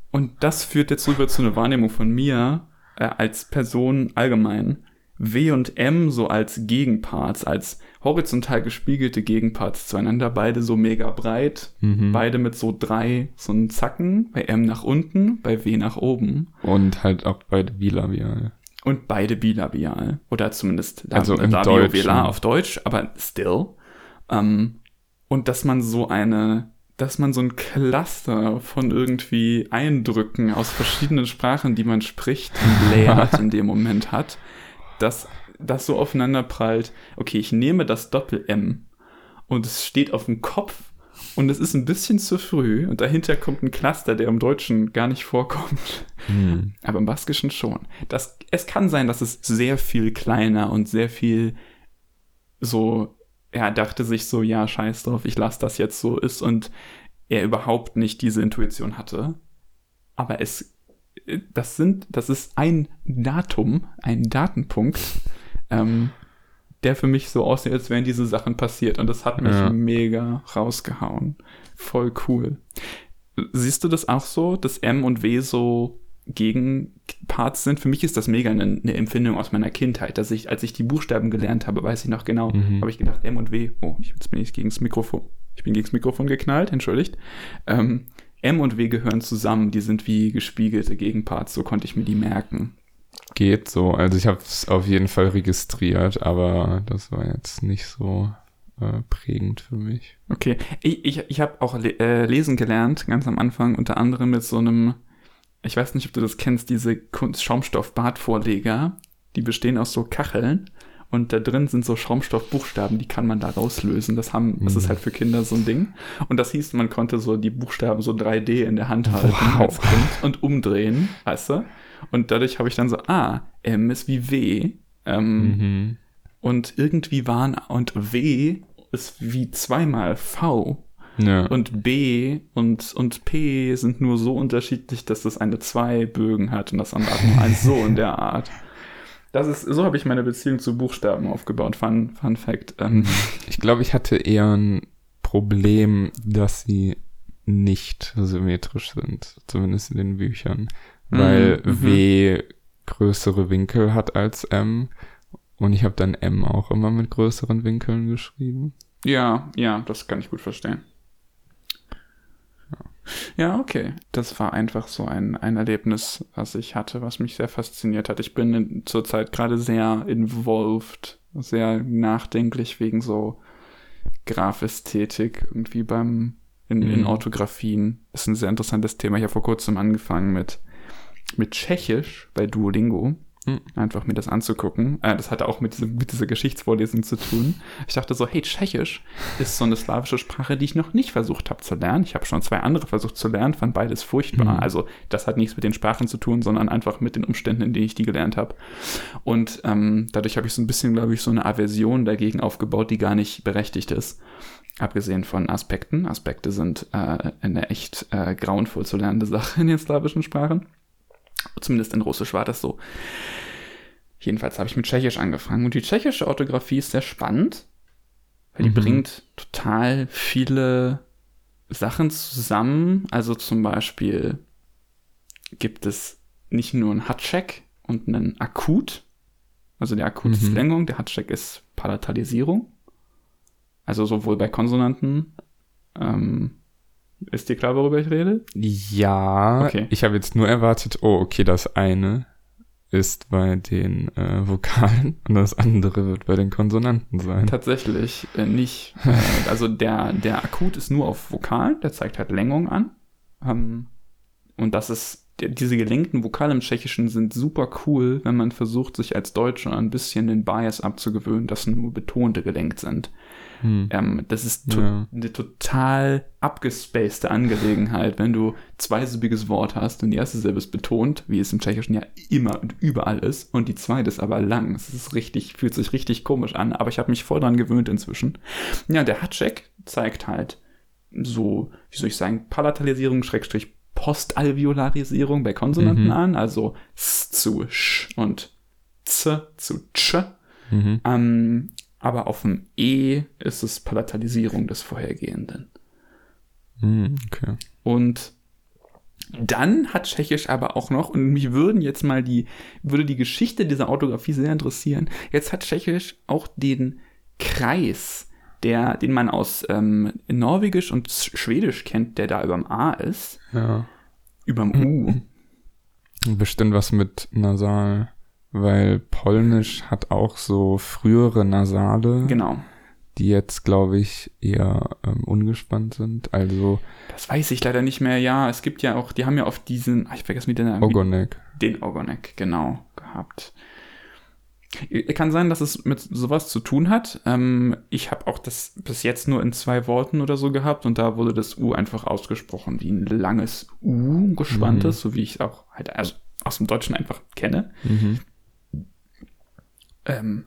und das führt jetzt rüber zu einer Wahrnehmung von mir äh, als Person allgemein, W und M so als Gegenparts, als horizontal gespiegelte Gegenparts zueinander, beide so mega breit, Mhm. beide mit so drei, so einen Zacken, bei M nach unten, bei W nach oben Und halt auch beide bilabial. Und beide bilabial. Oder zumindest Also Deutschen. auf Deutsch, aber still. Ähm, und dass man so eine, dass man so ein Cluster von irgendwie Eindrücken aus verschiedenen Sprachen, die man spricht, layert in dem Moment hat, dass das so aufeinander prallt. Okay, ich nehme das Doppel-M und es steht auf dem Kopf und es ist ein bisschen zu früh und dahinter kommt ein Cluster, der im Deutschen gar nicht vorkommt. Hm. Aber im Baskischen schon. Das, es kann sein, dass es sehr viel kleiner und sehr viel so, er dachte sich so, ja, scheiß drauf, ich lasse das jetzt so ist und er überhaupt nicht diese Intuition hatte. Aber es, äh, das sind, das ist ein Datum, ein Datenpunkt, ähm, der für mich so aussieht, als wären diese Sachen passiert. Und das hat mich Ja. mega rausgehauen. Voll cool. Siehst du das auch so, dass M und W so Gegenparts sind? Für mich ist das mega eine, eine Empfindung aus meiner Kindheit, dass ich, als ich die Buchstaben gelernt habe, weiß ich noch genau, Mhm. habe ich gedacht, M und W, oh, ich- jetzt bin ich gegens Mikrofon, ich bin gegens Mikrofon geknallt, entschuldigt. Ähm, M und W gehören zusammen, die sind wie gespiegelte Gegenparts, so konnte ich mir die merken. Geht so. Also ich habe es auf jeden Fall registriert, aber das war jetzt nicht so äh, prägend für mich. Okay, ich, ich, ich habe auch le äh, lesen gelernt, ganz am Anfang, unter anderem mit so einem, ich weiß nicht, ob du das kennst, diese Schaumstoff-Bartvorleger, die bestehen aus so Kacheln und da drin sind so Schaumstoffbuchstaben, die kann man da rauslösen. Das haben, das ist halt für Kinder so ein Ding. Und das hieß, man konnte so die Buchstaben so 3D in der Hand halten Wow. und umdrehen, weißt du? Und dadurch habe ich dann so, ah, M ist wie W. Ähm, Mhm. Und irgendwie waren, und W ist wie zweimal V. Ja. Und B und, und P sind nur so unterschiedlich, dass das eine zwei Bögen hat und das andere hat nur eins so in der Art. Das ist, so habe ich meine Beziehung zu Buchstaben aufgebaut. Fun, Fun Fact. Ähm, Ich glaube, ich hatte eher ein Problem, dass sie nicht symmetrisch sind, zumindest in den Büchern, weil Mhm, mhm. W größere Winkel hat als M und ich habe dann M auch immer mit größeren Winkeln geschrieben. ja, ja, das kann ich gut verstehen. Ja, okay. Das war einfach so ein, ein Erlebnis, was ich hatte, was mich sehr fasziniert hat. Ich bin in, zurzeit gerade sehr involved, sehr nachdenklich wegen so Graphistätik irgendwie beim in, in Mhm. Orthografien. Ist ein sehr interessantes Thema. Ich habe vor kurzem angefangen mit, mit Tschechisch bei Duolingo. Mhm. Einfach mir das anzugucken. Äh, das hatte auch mit, diesem, mit dieser Geschichtsvorlesung zu tun. Ich dachte so, hey, Tschechisch ist so eine slawische Sprache, die ich noch nicht versucht habe zu lernen. Ich habe schon zwei andere versucht zu lernen, fand beides furchtbar. Mhm. Also das hat nichts mit den Sprachen zu tun, sondern einfach mit den Umständen, in denen ich die gelernt habe. Und ähm, dadurch habe ich so ein bisschen, glaube ich, so eine Aversion dagegen aufgebaut, die gar nicht berechtigt ist. Abgesehen von Aspekten. Aspekte sind äh, eine echt äh, grauenvoll zu lernende Sache in den slawischen Sprachen. Zumindest in Russisch war das so. Jedenfalls habe ich mit Tschechisch angefangen. Und die tschechische Orthographie ist sehr spannend, weil die Mhm. bringt total viele Sachen zusammen. Also zum Beispiel gibt es nicht nur einen Hatschek und einen Akut. Also der Akut ist Mhm. Längung, der Hatschek ist Palatalisierung. Also sowohl bei Konsonanten. Ähm, ist dir klar, worüber ich rede? Ja, Okay. ich habe jetzt nur erwartet, oh, okay, das eine ist bei den äh, Vokalen und das andere wird bei den Konsonanten sein. Tatsächlich äh, nicht. Äh, also der, der Akut ist nur auf Vokalen, der zeigt halt Längung an. Ähm, und das ist, der, diese gelenkten Vokale im Tschechischen sind super cool, wenn man versucht, sich als Deutscher ein bisschen den Bias abzugewöhnen, dass nur betonte gelenkt sind. Hm. Ähm, das ist to Ja. eine total abgespacede Angelegenheit, wenn du zweisilbiges Wort hast und die erste Silbe ist betont, wie es im Tschechischen ja immer und überall ist, und die zweite ist aber lang. Es ist richtig, fühlt sich richtig komisch an, aber ich habe mich voll dran gewöhnt inzwischen. Ja, der Hatschek zeigt halt so, wie soll ich sagen, Palatalisierung, Schrägstrich Postalveolarisierung bei Konsonanten Mhm. an, also S zu Sch und Z zu Tsch. Mhm. Ähm, aber auf dem E ist es Palatalisierung des vorhergehenden. Hm, okay. Und dann hat Tschechisch aber auch noch, und mich würden jetzt mal die, würde die Geschichte dieser Orthographie sehr interessieren. Jetzt hat Tschechisch auch den Kreis, der, den man aus ähm, Norwegisch und Schwedisch kennt, der da überm A ist, Ja. überm U. Bestimmt was mit Nasal, weil Polnisch hat auch so frühere Nasale, Genau. die jetzt, glaube ich, eher ähm, ungespannt sind. Also Das weiß ich leider nicht mehr. Ja, es gibt ja auch, die haben ja auf diesen, ach, ich vergesse mit den Ogonek. Den Ogonek, genau, gehabt. Kann sein, dass es mit sowas zu tun hat. Ähm, ich habe auch das bis jetzt nur in zwei Worten oder so gehabt und da wurde das U einfach ausgesprochen wie ein langes U, gespanntes, so wie ich es auch halt also aus dem Deutschen einfach kenne. Mhm. Ähm,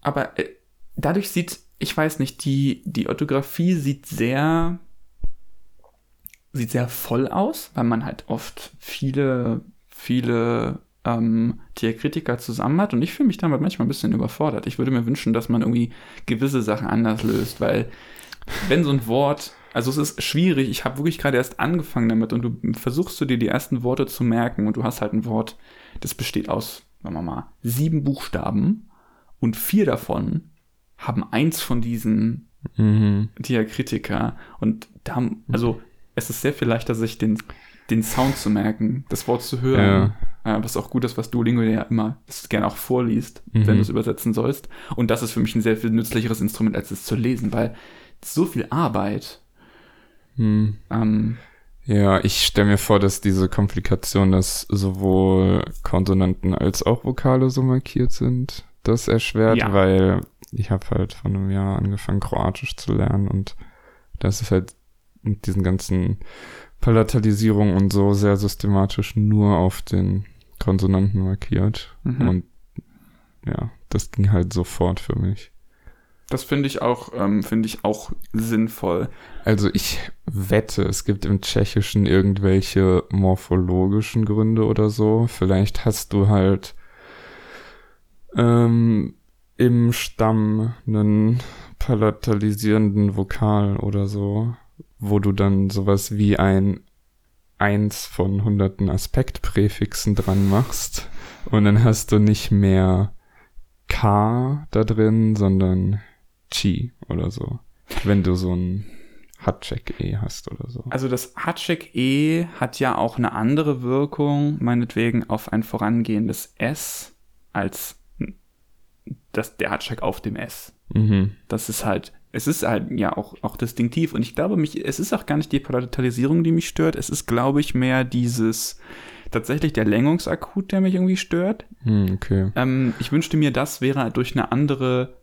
aber äh, dadurch sieht, ich weiß nicht, die, die Orthographie sieht sehr, sieht sehr voll aus, weil man halt oft viele, viele ähm, Diakritiker zusammen hat und ich fühle mich damit manchmal ein bisschen überfordert. Ich würde mir wünschen, dass man irgendwie gewisse Sachen anders löst, weil wenn so ein Wort, also es ist schwierig, ich habe wirklich gerade erst angefangen damit und du versuchst du dir die ersten Worte zu merken und du hast halt ein Wort, das besteht aus, sagen wir mal, sieben Buchstaben und vier davon haben eins von diesen Mhm. Diakritiker und da, also es ist sehr viel leichter, sich den, den Sound zu merken, das Wort zu hören, Ja. äh, was auch gut ist, was Duolingo ja immer gerne auch vorliest, mhm. wenn du es übersetzen sollst. Und das ist für mich ein sehr viel nützlicheres Instrument, als es zu lesen, weil so viel Arbeit. Hm. Ähm, ja, ich stelle mir vor, dass diese Komplikation, dass sowohl Konsonanten als auch Vokale so markiert sind, das erschwert, ja. weil ich habe halt vor einem Jahr angefangen, Kroatisch zu lernen und das ist halt mit diesen ganzen Palatalisierungen und so sehr systematisch nur auf den Konsonanten markiert. Mhm. Und ja, das ging halt sofort für mich. Das finde ich auch, ähm, finde ich auch sinnvoll. Also ich wette, es gibt im Tschechischen irgendwelche morphologischen Gründe oder so. Vielleicht hast du halt ähm, im Stamm einen palatalisierenden Vokal oder so, wo du dann sowas wie ein eins von hunderten Aspektpräfixen dran machst und dann hast du nicht mehr K da drin, sondern Chi oder so. Wenn du so ein Hatcheck E hast oder so. Also das Hatcheck E hat ja auch eine andere Wirkung, meinetwegen auf ein vorangehendes S, als das, der Hatcheck auf dem S. Mhm. Das ist halt, es ist halt ja auch, auch distinktiv und ich glaube mich, es ist auch gar nicht die Palatalisierung, die mich stört, es ist, glaube ich, mehr dieses, tatsächlich der Längungsakut, der mich irgendwie stört. Hm, okay. Ähm, ich wünschte mir, das wäre durch eine andere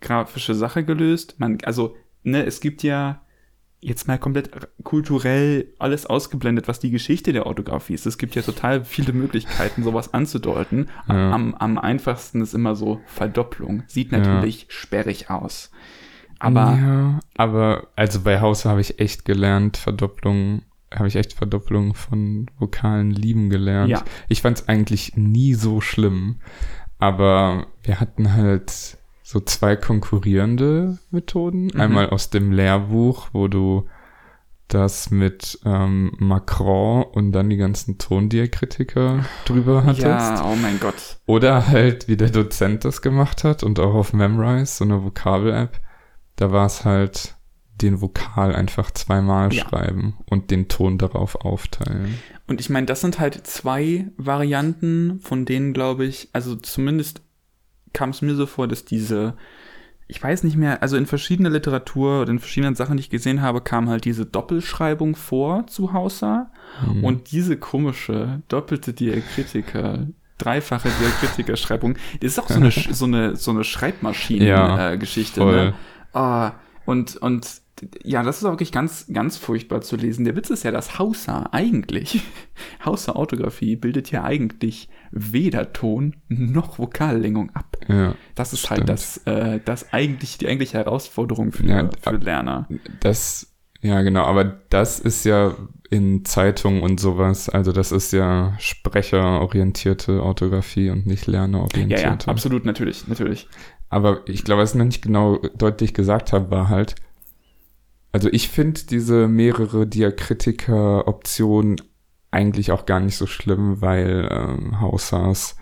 grafische Sache gelöst. Man, also, ne, es gibt ja jetzt mal komplett kulturell alles ausgeblendet, was die Geschichte der Orthographie ist. Es gibt ja total viele Möglichkeiten, sowas anzudeuten. Ja. Am, am einfachsten ist immer so Verdopplung. Sieht natürlich ja. sperrig aus. Aber. Ja, aber also bei Hause habe ich echt gelernt, Verdopplung, habe ich echt Verdopplung von Vokalen lieben gelernt. Ja. Ich fand es eigentlich nie so schlimm. Aber wir hatten halt so zwei konkurrierende Methoden. Mhm. Einmal aus dem Lehrbuch, wo du das mit ähm, Macron und dann die ganzen Tondiakritiker drüber hattest. Ja, oh mein Gott. Oder halt, wie der Dozent das gemacht hat und auch auf Memrise, so eine Vokabel-App. Da war es halt den Vokal einfach zweimal ja. schreiben und den Ton darauf aufteilen. Und ich meine, das sind halt zwei Varianten, von denen glaube ich, also zumindest kam es mir so vor, dass diese, ich weiß nicht mehr, also in verschiedener Literatur oder in verschiedenen Sachen, die ich gesehen habe, kam halt diese Doppelschreibung vor zu Hausa mhm. und diese komische doppelte Diakritiker, dreifache Diakritikerschreibung, das ist auch so eine, so eine, so eine Schreibmaschinen-Geschichte. Ja, äh, ne? Ah, und, und ja, das ist auch wirklich ganz, ganz furchtbar zu lesen. Der Witz ist ja, dass Hausa eigentlich, Hausa Orthographie bildet ja eigentlich weder Ton noch Vokallängung ab. Ja, das ist halt stimmt. halt das, äh, das eigentlich, die eigentliche Herausforderung für, ja, für Lerner. Das, ja, genau, aber das ist ja in Zeitungen und sowas, also das ist ja sprecherorientierte Orthographie und nicht lernerorientierte. Ja, ja, absolut, natürlich, natürlich. Aber ich glaube, was ich noch nicht genau deutlich gesagt habe, war halt, also ich finde diese mehrere Diakritiker-Optionen eigentlich auch gar nicht so schlimm, weil ähm, Hausars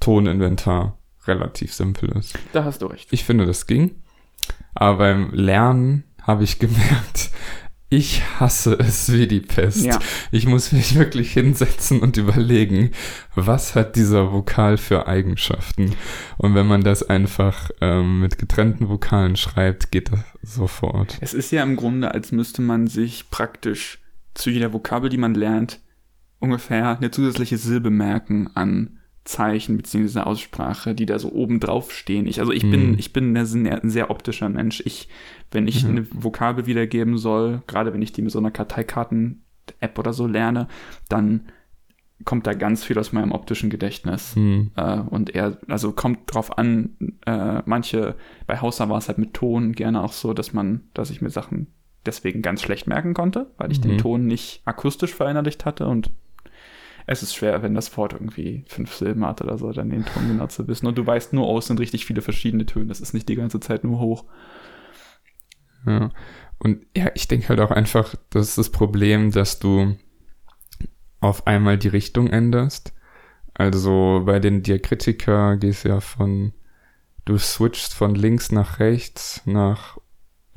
Toninventar relativ simpel ist. Da hast du recht. Ich finde, das ging. Aber beim Lernen habe ich gemerkt, ich hasse es wie die Pest. Ja. Ich muss mich wirklich hinsetzen und überlegen, was hat dieser Vokal für Eigenschaften. Und wenn man das einfach ähm, mit getrennten Vokalen schreibt, geht das sofort. Es ist ja im Grunde, als müsste man sich praktisch zu jeder Vokabel, die man lernt, ungefähr eine zusätzliche Silbe merken an Zeichen bzw. Aussprache, die da so oben drauf stehen. Ich, also ich mhm. bin, ich bin ein sehr optischer Mensch. Ich, wenn ich mhm. eine Vokabel wiedergeben soll, gerade wenn ich die mit so einer Karteikarten-App oder so lerne, dann kommt da ganz viel aus meinem optischen Gedächtnis. Mhm. Äh, und er, also kommt drauf an, äh, manche, bei Hauser war es halt mit Ton gerne auch so, dass man, dass ich mir Sachen deswegen ganz schlecht merken konnte, weil ich den mhm. Ton nicht akustisch verinnerlicht hatte und es ist schwer, wenn das Wort irgendwie fünf Silben hat oder so, dann den Ton genau zu wissen. Und du weißt nur, oh, es sind richtig viele verschiedene Töne. Das ist nicht die ganze Zeit nur hoch. Ja. Und ja, ich denke halt auch einfach, das ist das Problem, dass du auf einmal die Richtung änderst. Also bei den Diakritika gehst du ja von, du switchst von links nach rechts, nach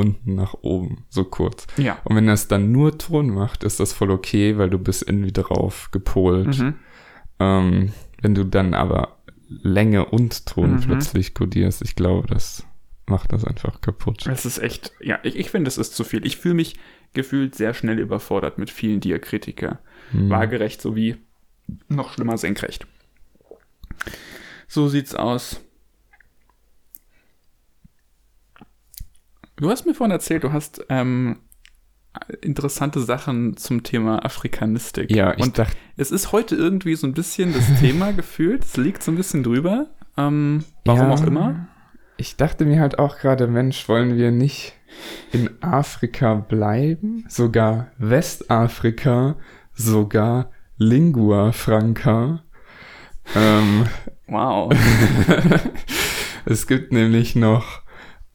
unten nach oben, so kurz. Ja. Und wenn das dann nur Ton macht, ist das voll okay, weil du bist irgendwie drauf gepolt. Mhm. Ähm, wenn du dann aber Länge und Ton Mhm. plötzlich kodierst, ich glaube, das macht das einfach kaputt. Es ist echt, ja, ich, ich finde, es ist zu viel. Ich fühle mich gefühlt sehr schnell überfordert mit vielen Diakritika. Hm. Waagerecht sowie noch schlimmer senkrecht. So sieht's aus. Du hast mir vorhin erzählt, du hast ähm, interessante Sachen zum Thema Afrikanistik. Ja, ich Und dachte, es ist heute irgendwie so ein bisschen das Thema gefühlt. Es liegt so ein bisschen drüber. Ähm, warum Ja. auch immer. ich dachte mir halt auch gerade, Mensch, wollen wir nicht in Afrika bleiben? Sogar Westafrika, sogar Lingua Franca. Ähm, Wow. es gibt nämlich noch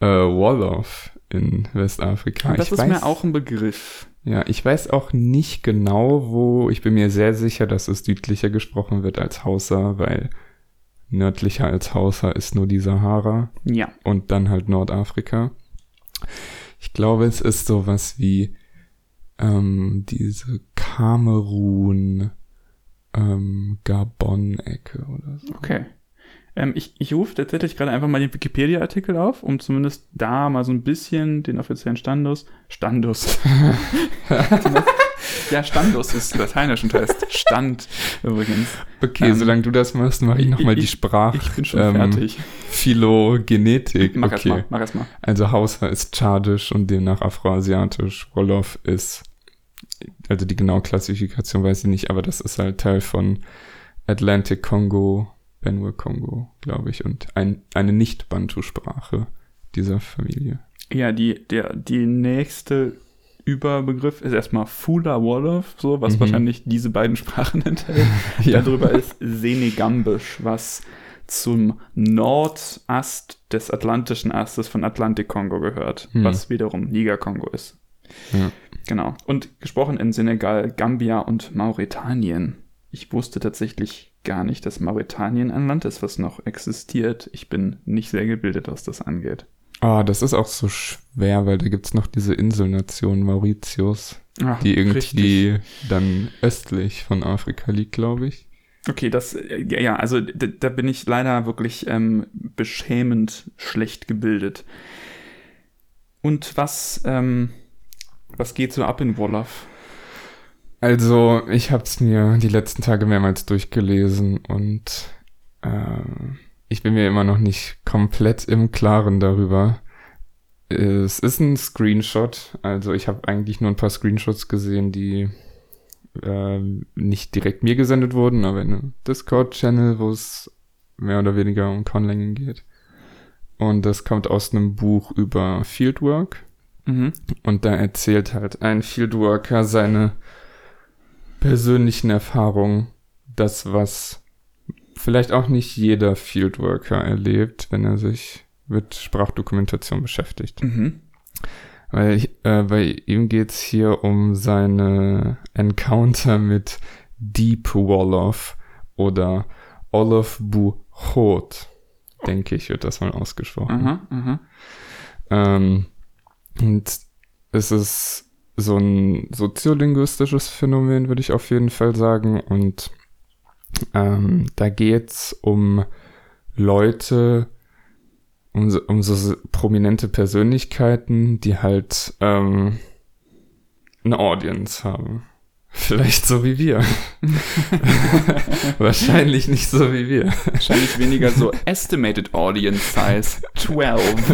äh, Wolof in Westafrika. Und das ich ist weiß, mir auch ein Begriff. Ja, ich weiß auch nicht genau, wo. Ich bin mir sehr sicher, dass es südlicher gesprochen wird als Hausa, weil nördlicher als Hausa ist nur die Sahara Ja. und dann halt Nordafrika. Ich glaube, es ist sowas wie ähm, diese Kamerun, ähm, Gabon-Ecke oder so. Okay. Ähm, ich ich rufe tatsächlich gerade einfach mal den Wikipedia-Artikel auf, um zumindest da mal so ein bisschen den offiziellen Standus. Standus. ja, Standus ist lateinisch und heißt Stand übrigens. Okay, Ähm, solange du das machst, mache ich nochmal die ich- Sprach. Ich bin schon ähm, fertig. Phylogenetik. Mach okay. mal, mach erst mal. Also Hausa ist Tschadisch und demnach Afroasiatisch. Wolof ist, also die genaue Klassifikation weiß ich nicht, aber das ist halt Teil von Atlantic Kongo, Benue Kongo, glaube ich, und ein, eine Nicht-Bantu-Sprache dieser Familie. Ja, die, der, die nächste Überbegriff ist erstmal Fula Wolof, so, was Mhm. wahrscheinlich diese beiden Sprachen enthält. Darüber ist Senegambisch, was zum Nordast des atlantischen Astes von Atlantik-Kongo gehört, Hm. was wiederum Niger-Kongo ist. Ja. Genau. Und gesprochen in Senegal, Gambia und Mauretanien. Ich wusste tatsächlich gar nicht, dass Mauretanien ein Land ist, was noch existiert. Ich bin nicht sehr gebildet, was das angeht. Ah, das ist auch so schwer, weil da gibt's noch diese Inselnation Mauritius, Ach, die richtig. irgendwie dann östlich von Afrika liegt, glaube ich. Okay, das, ja, also da, da bin ich leider wirklich ähm, beschämend schlecht gebildet. Und was, ähm, was geht so ab in Wolof? Also, ich habe es mir die letzten Tage mehrmals durchgelesen und ähm, ich bin mir immer noch nicht komplett im Klaren darüber. Es ist ein Screenshot, also ich habe eigentlich nur ein paar Screenshots gesehen, die ähm, nicht direkt mir gesendet wurden, aber in einem Discord-Channel, wo es mehr oder weniger um Conlängen geht. Und das kommt aus einem Buch über Fieldwork. Mhm. Und da erzählt halt ein Fieldworker seine persönlichen Erfahrungen, das, was vielleicht auch nicht jeder Fieldworker erlebt, wenn er sich mit Sprachdokumentation beschäftigt. Mhm. Weil ich, äh, bei ihm geht's hier um seine Encounter mit Deep Wolof oder Olof Buchot, denke ich, wird das mal ausgesprochen. Aha, aha. Ähm, und es ist so ein soziolinguistisches Phänomen, würde ich auf jeden Fall sagen. Und ähm, da geht's um Leute, um so, um so prominente Persönlichkeiten, die halt ähm, eine Audience haben. Vielleicht so wie wir. Wahrscheinlich nicht so wie wir. Wahrscheinlich weniger so Estimated Audience Size 12.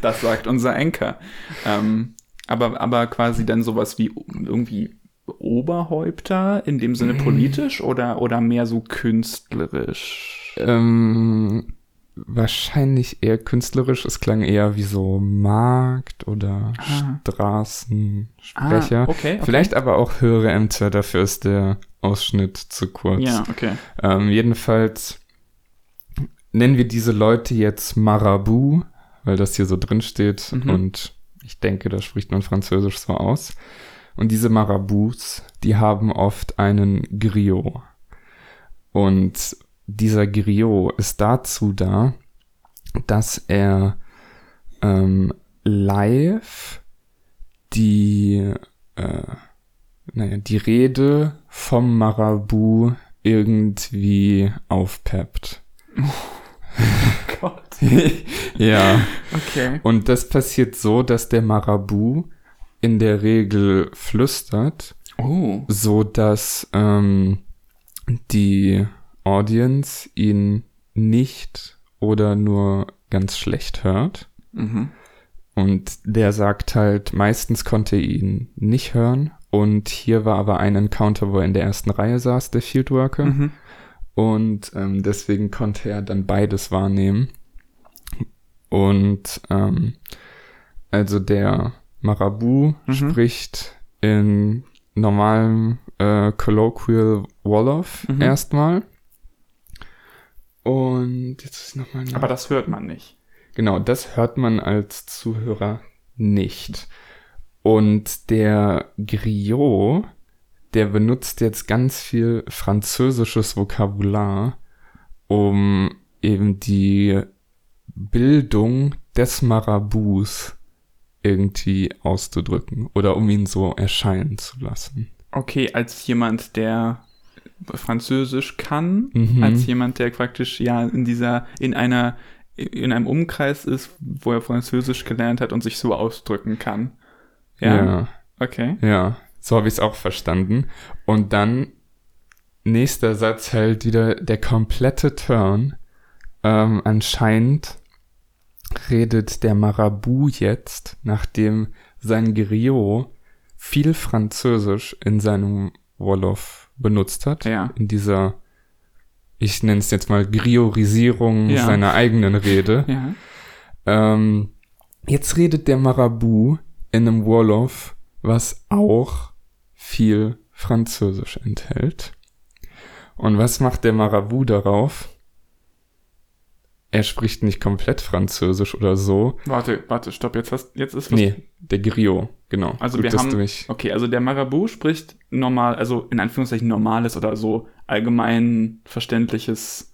das sagt unser Anchor. Ähm, aber, aber quasi dann sowas wie irgendwie Oberhäupter, in dem Sinne politisch oder, oder mehr so künstlerisch? Ähm, wahrscheinlich eher künstlerisch. Es klang eher wie so Markt oder Ah. Straßensprecher. Ah, okay, okay. Vielleicht aber auch höhere Ämter, dafür ist der Ausschnitt zu kurz. Ja, okay. Ähm, jedenfalls nennen wir diese Leute jetzt Marabu, weil das hier so drin steht Mhm. und ich denke, da spricht man Französisch so aus. Und diese Marabus, die haben oft einen Griot. Und dieser Griot ist dazu da, dass er ähm, live die, äh, naja, die Rede vom Marabu irgendwie aufpeppt. Ja. Okay. Und das passiert so, dass der Marabu in der Regel flüstert, Oh. so dass ähm, die Audience ihn nicht oder nur ganz schlecht hört. Mhm. Und der sagt halt, meistens konnte er ihn nicht hören. Und hier war aber ein Encounter, wo er in der ersten Reihe saß, der Fieldworker. Mhm. Und ähm, deswegen konnte er dann beides wahrnehmen. Und ähm, also der Marabu Mhm. spricht in normalem äh, Colloquial Wolof Mhm. erstmal. Und jetzt ist nochmal Aber das hört man nicht. Genau, das hört man als Zuhörer nicht. Und der Griot, der benutzt jetzt ganz viel französisches Vokabular, um eben die Bildung des Marabus irgendwie auszudrücken oder um ihn so erscheinen zu lassen. Okay, als jemand, der Französisch kann, Mhm. als jemand, der praktisch ja in dieser, in einer, in einem Umkreis ist, wo er Französisch gelernt hat und sich so ausdrücken kann. Ja. ja. Okay. Ja, so habe ich es auch verstanden. Und dann nächster Satz halt wieder der komplette Turn. Ähm, anscheinend redet der Marabu jetzt, nachdem sein Griot viel Französisch in seinem Wolof benutzt hat, Ja. in dieser, ich nenne es jetzt mal Griorisierung Ja. seiner eigenen Rede. Ja. Ähm, jetzt redet der Marabu in einem Wolof, was auch viel Französisch enthält. Und was macht der Marabu darauf? Er spricht nicht komplett Französisch oder so. Warte, warte, stopp, jetzt hast, jetzt ist was. Nee, der Griot, genau. Also Gut, wir haben- mich, Okay, also der Marabu spricht normal, also in Anführungszeichen normales oder so allgemein verständliches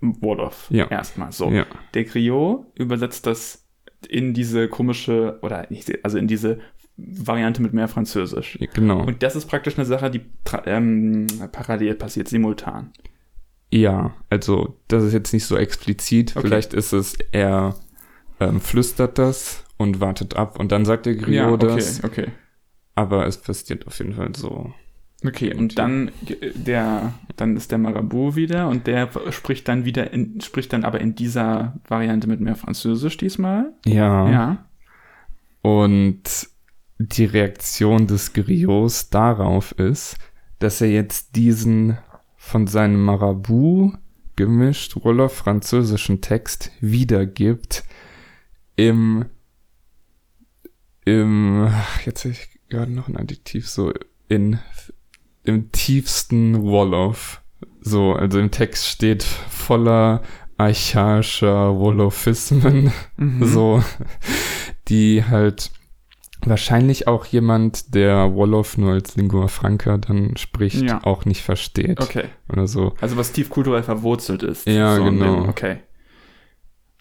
Wolof. Ja. Erstmal so. ja, Der Griot übersetzt das in diese komische, oder nicht, also in diese Variante mit mehr Französisch. genau. Und das ist praktisch eine Sache, die ähm, parallel passiert, simultan. Ja, also das ist jetzt nicht so explizit. Okay. Vielleicht ist es, er ähm, flüstert das und wartet ab und dann sagt der Griot ja, okay, das. okay. Aber es passiert auf jeden Fall so. Okay, und dann äh, der, dann ist der Marabu wieder und der spricht dann wieder in, spricht dann aber in dieser Variante mit mehr Französisch diesmal. Ja. Ja. Und die Reaktion des Griots darauf ist, dass er jetzt diesen von seinem Marabu gemischt Wolof-französischen Text wiedergibt im, im, jetzt habe ich gerade noch ein Adjektiv, so in, im tiefsten Wolof. So, also im Text steht voller archaischer Wolofismen Mhm. so, die halt wahrscheinlich auch jemand, der Wolof nur als Lingua Franca dann spricht, Ja. auch nicht versteht Okay. oder so. Also was tief kulturell verwurzelt ist. Ja, in genau. dem- okay.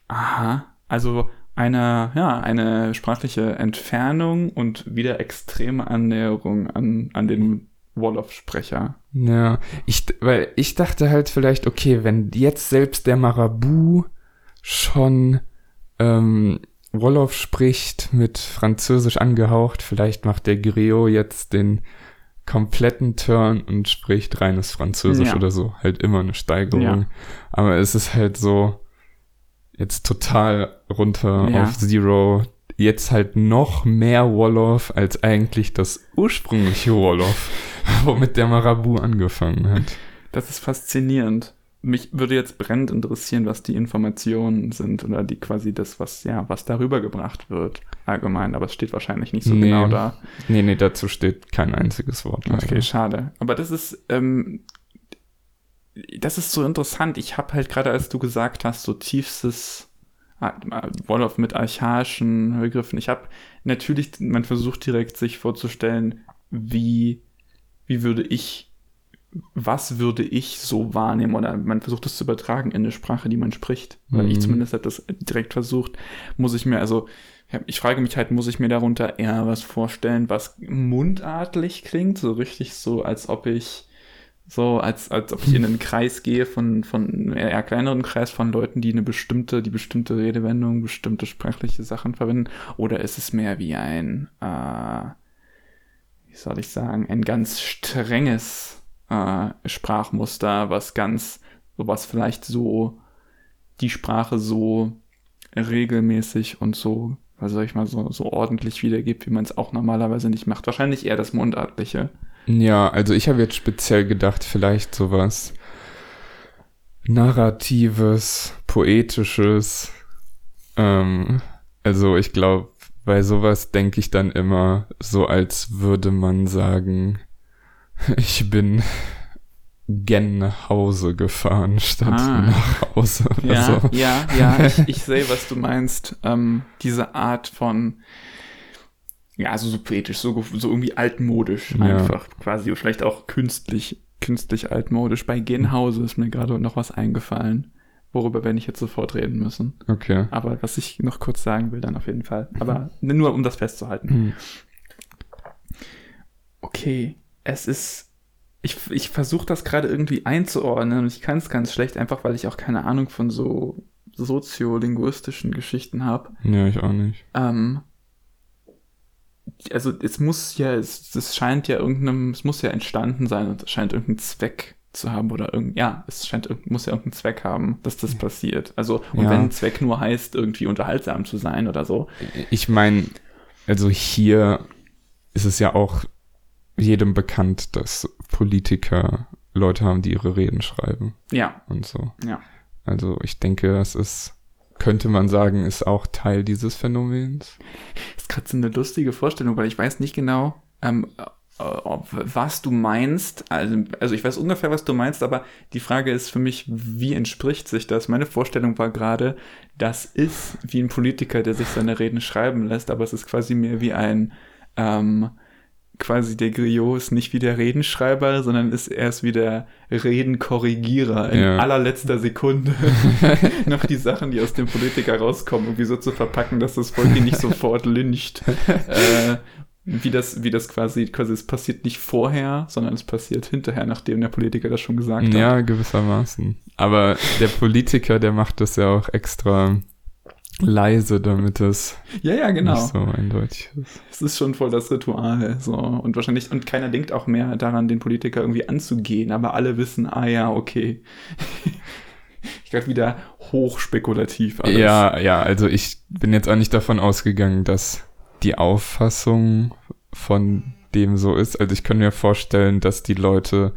Aha. Also eine, ja, eine sprachliche Entfernung und wieder extreme Annäherung an, an den Wolof-Sprecher. Ja, ich, weil ich dachte halt vielleicht, okay, wenn jetzt selbst der Marabu schon ähm, Wolof spricht mit Französisch angehaucht, vielleicht macht der Griot jetzt den kompletten Turn und spricht reines Französisch Ja. oder so. Halt immer eine Steigerung. Ja. Aber es ist halt so jetzt total runter Ja. auf Zero. Jetzt halt noch mehr Wolof als eigentlich das ursprüngliche Wolof, womit der Marabu angefangen hat. Das ist faszinierend. Mich würde jetzt brennend interessieren, was die Informationen sind oder die quasi das, was, ja, was darüber gebracht wird, allgemein, aber es steht wahrscheinlich nicht so Nee. genau da. Nee, nee, dazu steht kein einziges Wort. leider. Okay, schade. Aber das ist, ähm, das ist so interessant. Ich habe halt gerade, als du gesagt hast, so tiefstes ah, Wolof mit archaischen Begriffen. Ich habe natürlich, man versucht direkt sich vorzustellen, wie, wie würde ich, was würde ich so wahrnehmen oder man versucht es zu übertragen in eine Sprache, die man spricht. Weil ich Mhm. zumindest habe das direkt versucht. Muss ich mir, also ich frage mich halt, muss ich mir darunter eher was vorstellen, was mundartlich klingt, so richtig so, als ob ich So, als, als ob ich in einen Kreis gehe von, von eher kleineren Kreis von Leuten, die eine bestimmte, die bestimmte Redewendung, bestimmte sprachliche Sachen verwenden. Oder ist es mehr wie ein, äh, wie soll ich sagen, ein ganz strenges äh, Sprachmuster, was ganz, was vielleicht so die Sprache so regelmäßig und so, was soll ich mal, so, so ordentlich wiedergibt, wie man es auch normalerweise nicht macht. Wahrscheinlich eher das Mundartliche. Ja, also ich habe jetzt speziell gedacht, vielleicht sowas Narratives, Poetisches. Ähm, also ich glaube, bei sowas denke ich dann immer so, als würde man sagen, ich bin gen nach Hause gefahren statt ah. nach Hause. Ja, so. ja, ja, ich, ich sehe, was du meinst. Ähm, diese Art von ja, also so poetisch, so, so irgendwie altmodisch ja. einfach quasi. Vielleicht auch künstlich, künstlich altmodisch. Bei Genhause ist mir gerade noch was eingefallen, worüber werde ich jetzt sofort reden müssen. Okay. Aber was ich noch kurz sagen will, dann auf jeden Fall. Aber nur um das festzuhalten. Hm. Okay, es ist. Ich, ich versuche das gerade irgendwie einzuordnen und ich kann es ganz schlecht, einfach weil ich auch keine Ahnung von so soziolinguistischen Geschichten habe. Ja, ich auch nicht. Ähm, also es muss ja, es, es scheint ja irgendeinem, es muss ja entstanden sein und es scheint irgendeinen Zweck zu haben oder irgend, ja, es scheint, muss ja irgendeinen Zweck haben, dass das passiert. Also, und ja. wenn ein Zweck nur heißt, irgendwie unterhaltsam zu sein oder so. Ich meine, also hier ist es ja auch jedem bekannt, dass Politiker Leute haben, die ihre Reden schreiben. Ja. Und so. Ja. Also ich denke, das ist könnte man sagen, ist auch Teil dieses Phänomens. Das ist gerade so eine lustige Vorstellung, weil ich weiß nicht genau, ähm, was du meinst. Also, also ich weiß ungefähr, was du meinst, aber die Frage ist für mich, wie entspricht sich das? Meine Vorstellung war gerade, das ist wie ein Politiker, der sich seine Reden schreiben lässt, aber es ist quasi mehr wie ein ähm, quasi der Griot ist nicht wie der Redenschreiber, sondern ist erst wie der Redenkorrigierer in ja. allerletzter Sekunde noch die Sachen, die aus dem Politiker rauskommen, irgendwie so zu verpacken, dass das Volk ihn nicht sofort lyncht. äh, wie das, wie das quasi, quasi, es passiert nicht vorher, sondern es passiert hinterher, nachdem der Politiker das schon gesagt hat. Ja, gewissermaßen. Aber der Politiker, der macht das ja auch extra leise, damit es ja, ja, genau. nicht so eindeutig ist. Es ist schon voll das Ritual. So. Und wahrscheinlich, und keiner denkt auch mehr daran, den Politiker irgendwie anzugehen, aber alle wissen, ah ja, okay. ich glaube wieder hochspekulativ alles. Ja, ja, also ich bin jetzt auch nicht davon ausgegangen, dass die Auffassung von dem so ist. Also ich kann mir vorstellen, dass die Leute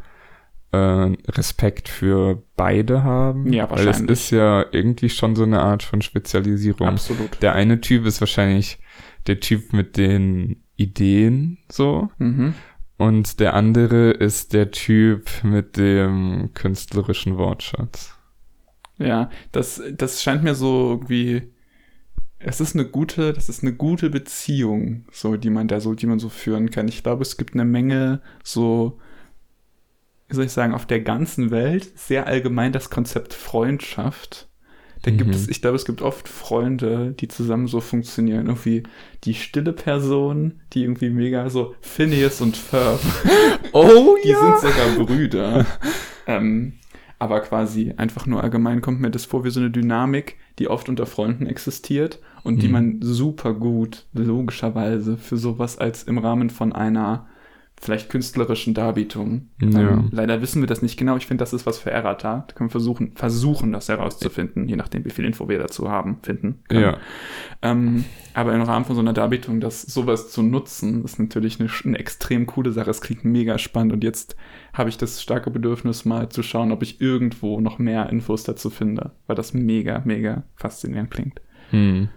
äh, Respekt für beide haben. Ja, wahrscheinlich. Weil es ist ja irgendwie schon so eine Art von Spezialisierung. Absolut. Der eine Typ ist wahrscheinlich der Typ mit den Ideen so. Mhm. Und der andere ist der Typ mit dem künstlerischen Wortschatz. Ja, das, das scheint mir so irgendwie, es ist eine gute, das ist eine gute Beziehung, so, die man da so, die man so führen kann. Ich glaube, es gibt eine Menge so wie soll ich sagen, auf der ganzen Welt sehr allgemein das Konzept Freundschaft. Da mhm. gibt es, ich glaube, es gibt oft Freunde, die zusammen so funktionieren. Irgendwie die stille Person, die irgendwie mega so Phineas und Ferb. oh die ja. sind sogar Brüder. ähm, aber quasi einfach nur allgemein kommt mir das vor wie so eine Dynamik, die oft unter Freunden existiert und mhm. die man super gut, logischerweise, für sowas als im Rahmen von einer vielleicht künstlerischen Darbietungen. Ja. Ähm, leider wissen wir das nicht genau. Ich finde, das ist was für Errata. Da können wir versuchen, versuchen, das herauszufinden, je nachdem, wie viel Info wir dazu haben, finden. Können. Ja. Ähm, aber im Rahmen von so einer Darbietung, das sowas zu nutzen, ist natürlich eine, eine extrem coole Sache. Es klingt mega spannend und jetzt habe ich das starke Bedürfnis, mal zu schauen, ob ich irgendwo noch mehr Infos dazu finde, weil das mega, mega faszinierend klingt. Hm.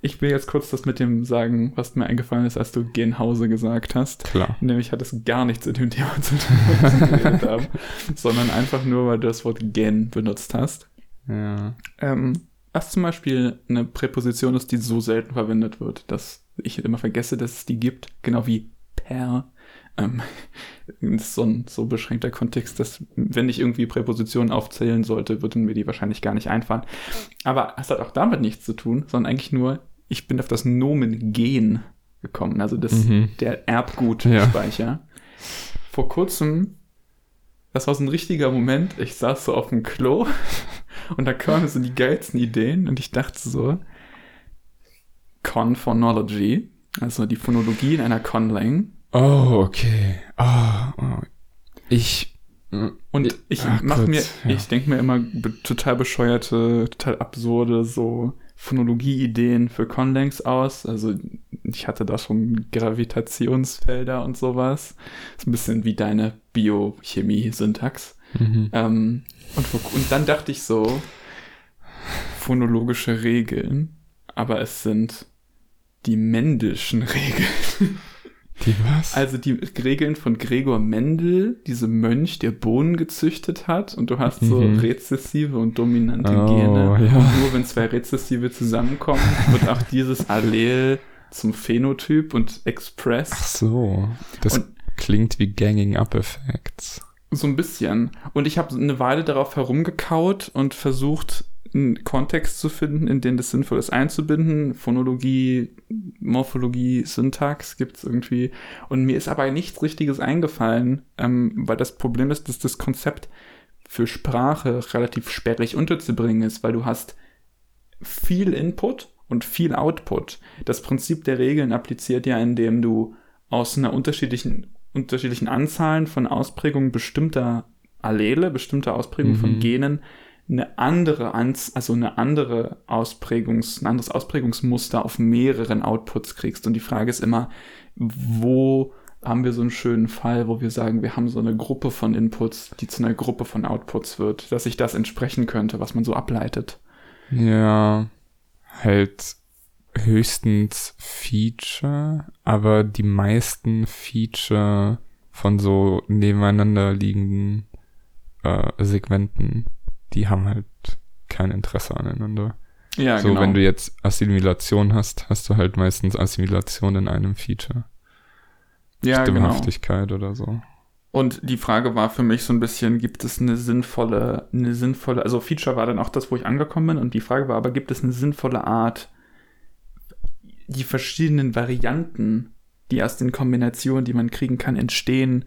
Ich will jetzt kurz das mit dem sagen, was mir eingefallen ist, als du Genhause gesagt hast. Klar. Nämlich hat es gar nichts mit dem Thema zu tun, was wir geredet haben, sondern einfach nur, weil du das Wort gen benutzt hast. Ja. Ähm, was zum Beispiel eine Präposition ist, die so selten verwendet wird, dass ich immer vergesse, dass es die gibt, genau wie per ähm, ist so ein so beschränkter Kontext, dass wenn ich irgendwie Präpositionen aufzählen sollte, würden mir die wahrscheinlich gar nicht einfallen. Aber es hat auch damit nichts zu tun, sondern eigentlich nur, ich bin auf das Nomen Gen gekommen, also das, mhm. der Erbgutspeicher. Ja. Vor kurzem das war so ein richtiger Moment. Ich saß so auf dem Klo und da kamen so die geilsten Ideen und ich dachte so, Conphonology, also die Phonologie in einer Conlang. Oh, okay. Oh, oh. Ich. Und ich Ach mache Gott, mir, ja. ich denke mir immer total bescheuerte, total absurde so Phonologie-Ideen für Conlangs aus. Also ich hatte da schon Gravitationsfelder und sowas. Ist ein bisschen wie deine Biochemie-Syntax. Mhm. Ähm, und, und dann dachte ich so, phonologische Regeln, aber es sind die Mendelschen Regeln. Die was? Also die Regeln von Gregor Mendel, diesem Mönch, der Bohnen gezüchtet hat. Und du hast so Mhm. rezessive und dominante Oh, Gene. ja. Und nur wenn zwei rezessive zusammenkommen, wird auch dieses Allel zum Phänotyp und Ach Express. so. Das Und- klingt wie Ganging Up Effects. So ein bisschen. Und ich habe eine Weile darauf herumgekaut und versucht, einen Kontext zu finden, in den das sinnvoll ist einzubinden. Phonologie, Morphologie, Syntax gibt's irgendwie. Und mir ist aber nichts Richtiges eingefallen, ähm, weil das Problem ist, dass das Konzept für Sprache relativ sperrig unterzubringen ist, weil du hast viel Input und viel Output. Das Prinzip der Regeln appliziert ja, indem du aus einer unterschiedlichen, unterschiedlichen Anzahlen von Ausprägungen bestimmter Allele, bestimmter Ausprägungen Mhm. von Genen eine andere Anz also eine andere Ausprägungs, ein anderes Ausprägungsmuster auf mehreren Outputs kriegst. Und die Frage ist immer, wo haben wir so einen schönen Fall, wo wir sagen, wir haben so eine Gruppe von Inputs, die zu einer Gruppe von Outputs wird, dass sich das entsprechen könnte, was man so ableitet. Ja, halt höchstens Feature, aber die meisten Feature von so nebeneinander liegenden äh, Segmenten, die haben halt kein Interesse aneinander. Ja, so, wenn du jetzt Assimilation hast, hast du halt meistens Assimilation in einem Feature. ja, genau. Stimmhaftigkeit oder so. Und die Frage war für mich so ein bisschen, gibt es eine sinnvolle, eine sinnvolle, also Feature war dann auch das, wo ich angekommen bin und die Frage war aber, gibt es eine sinnvolle Art, die verschiedenen Varianten, die aus den Kombinationen, die man kriegen kann, entstehen,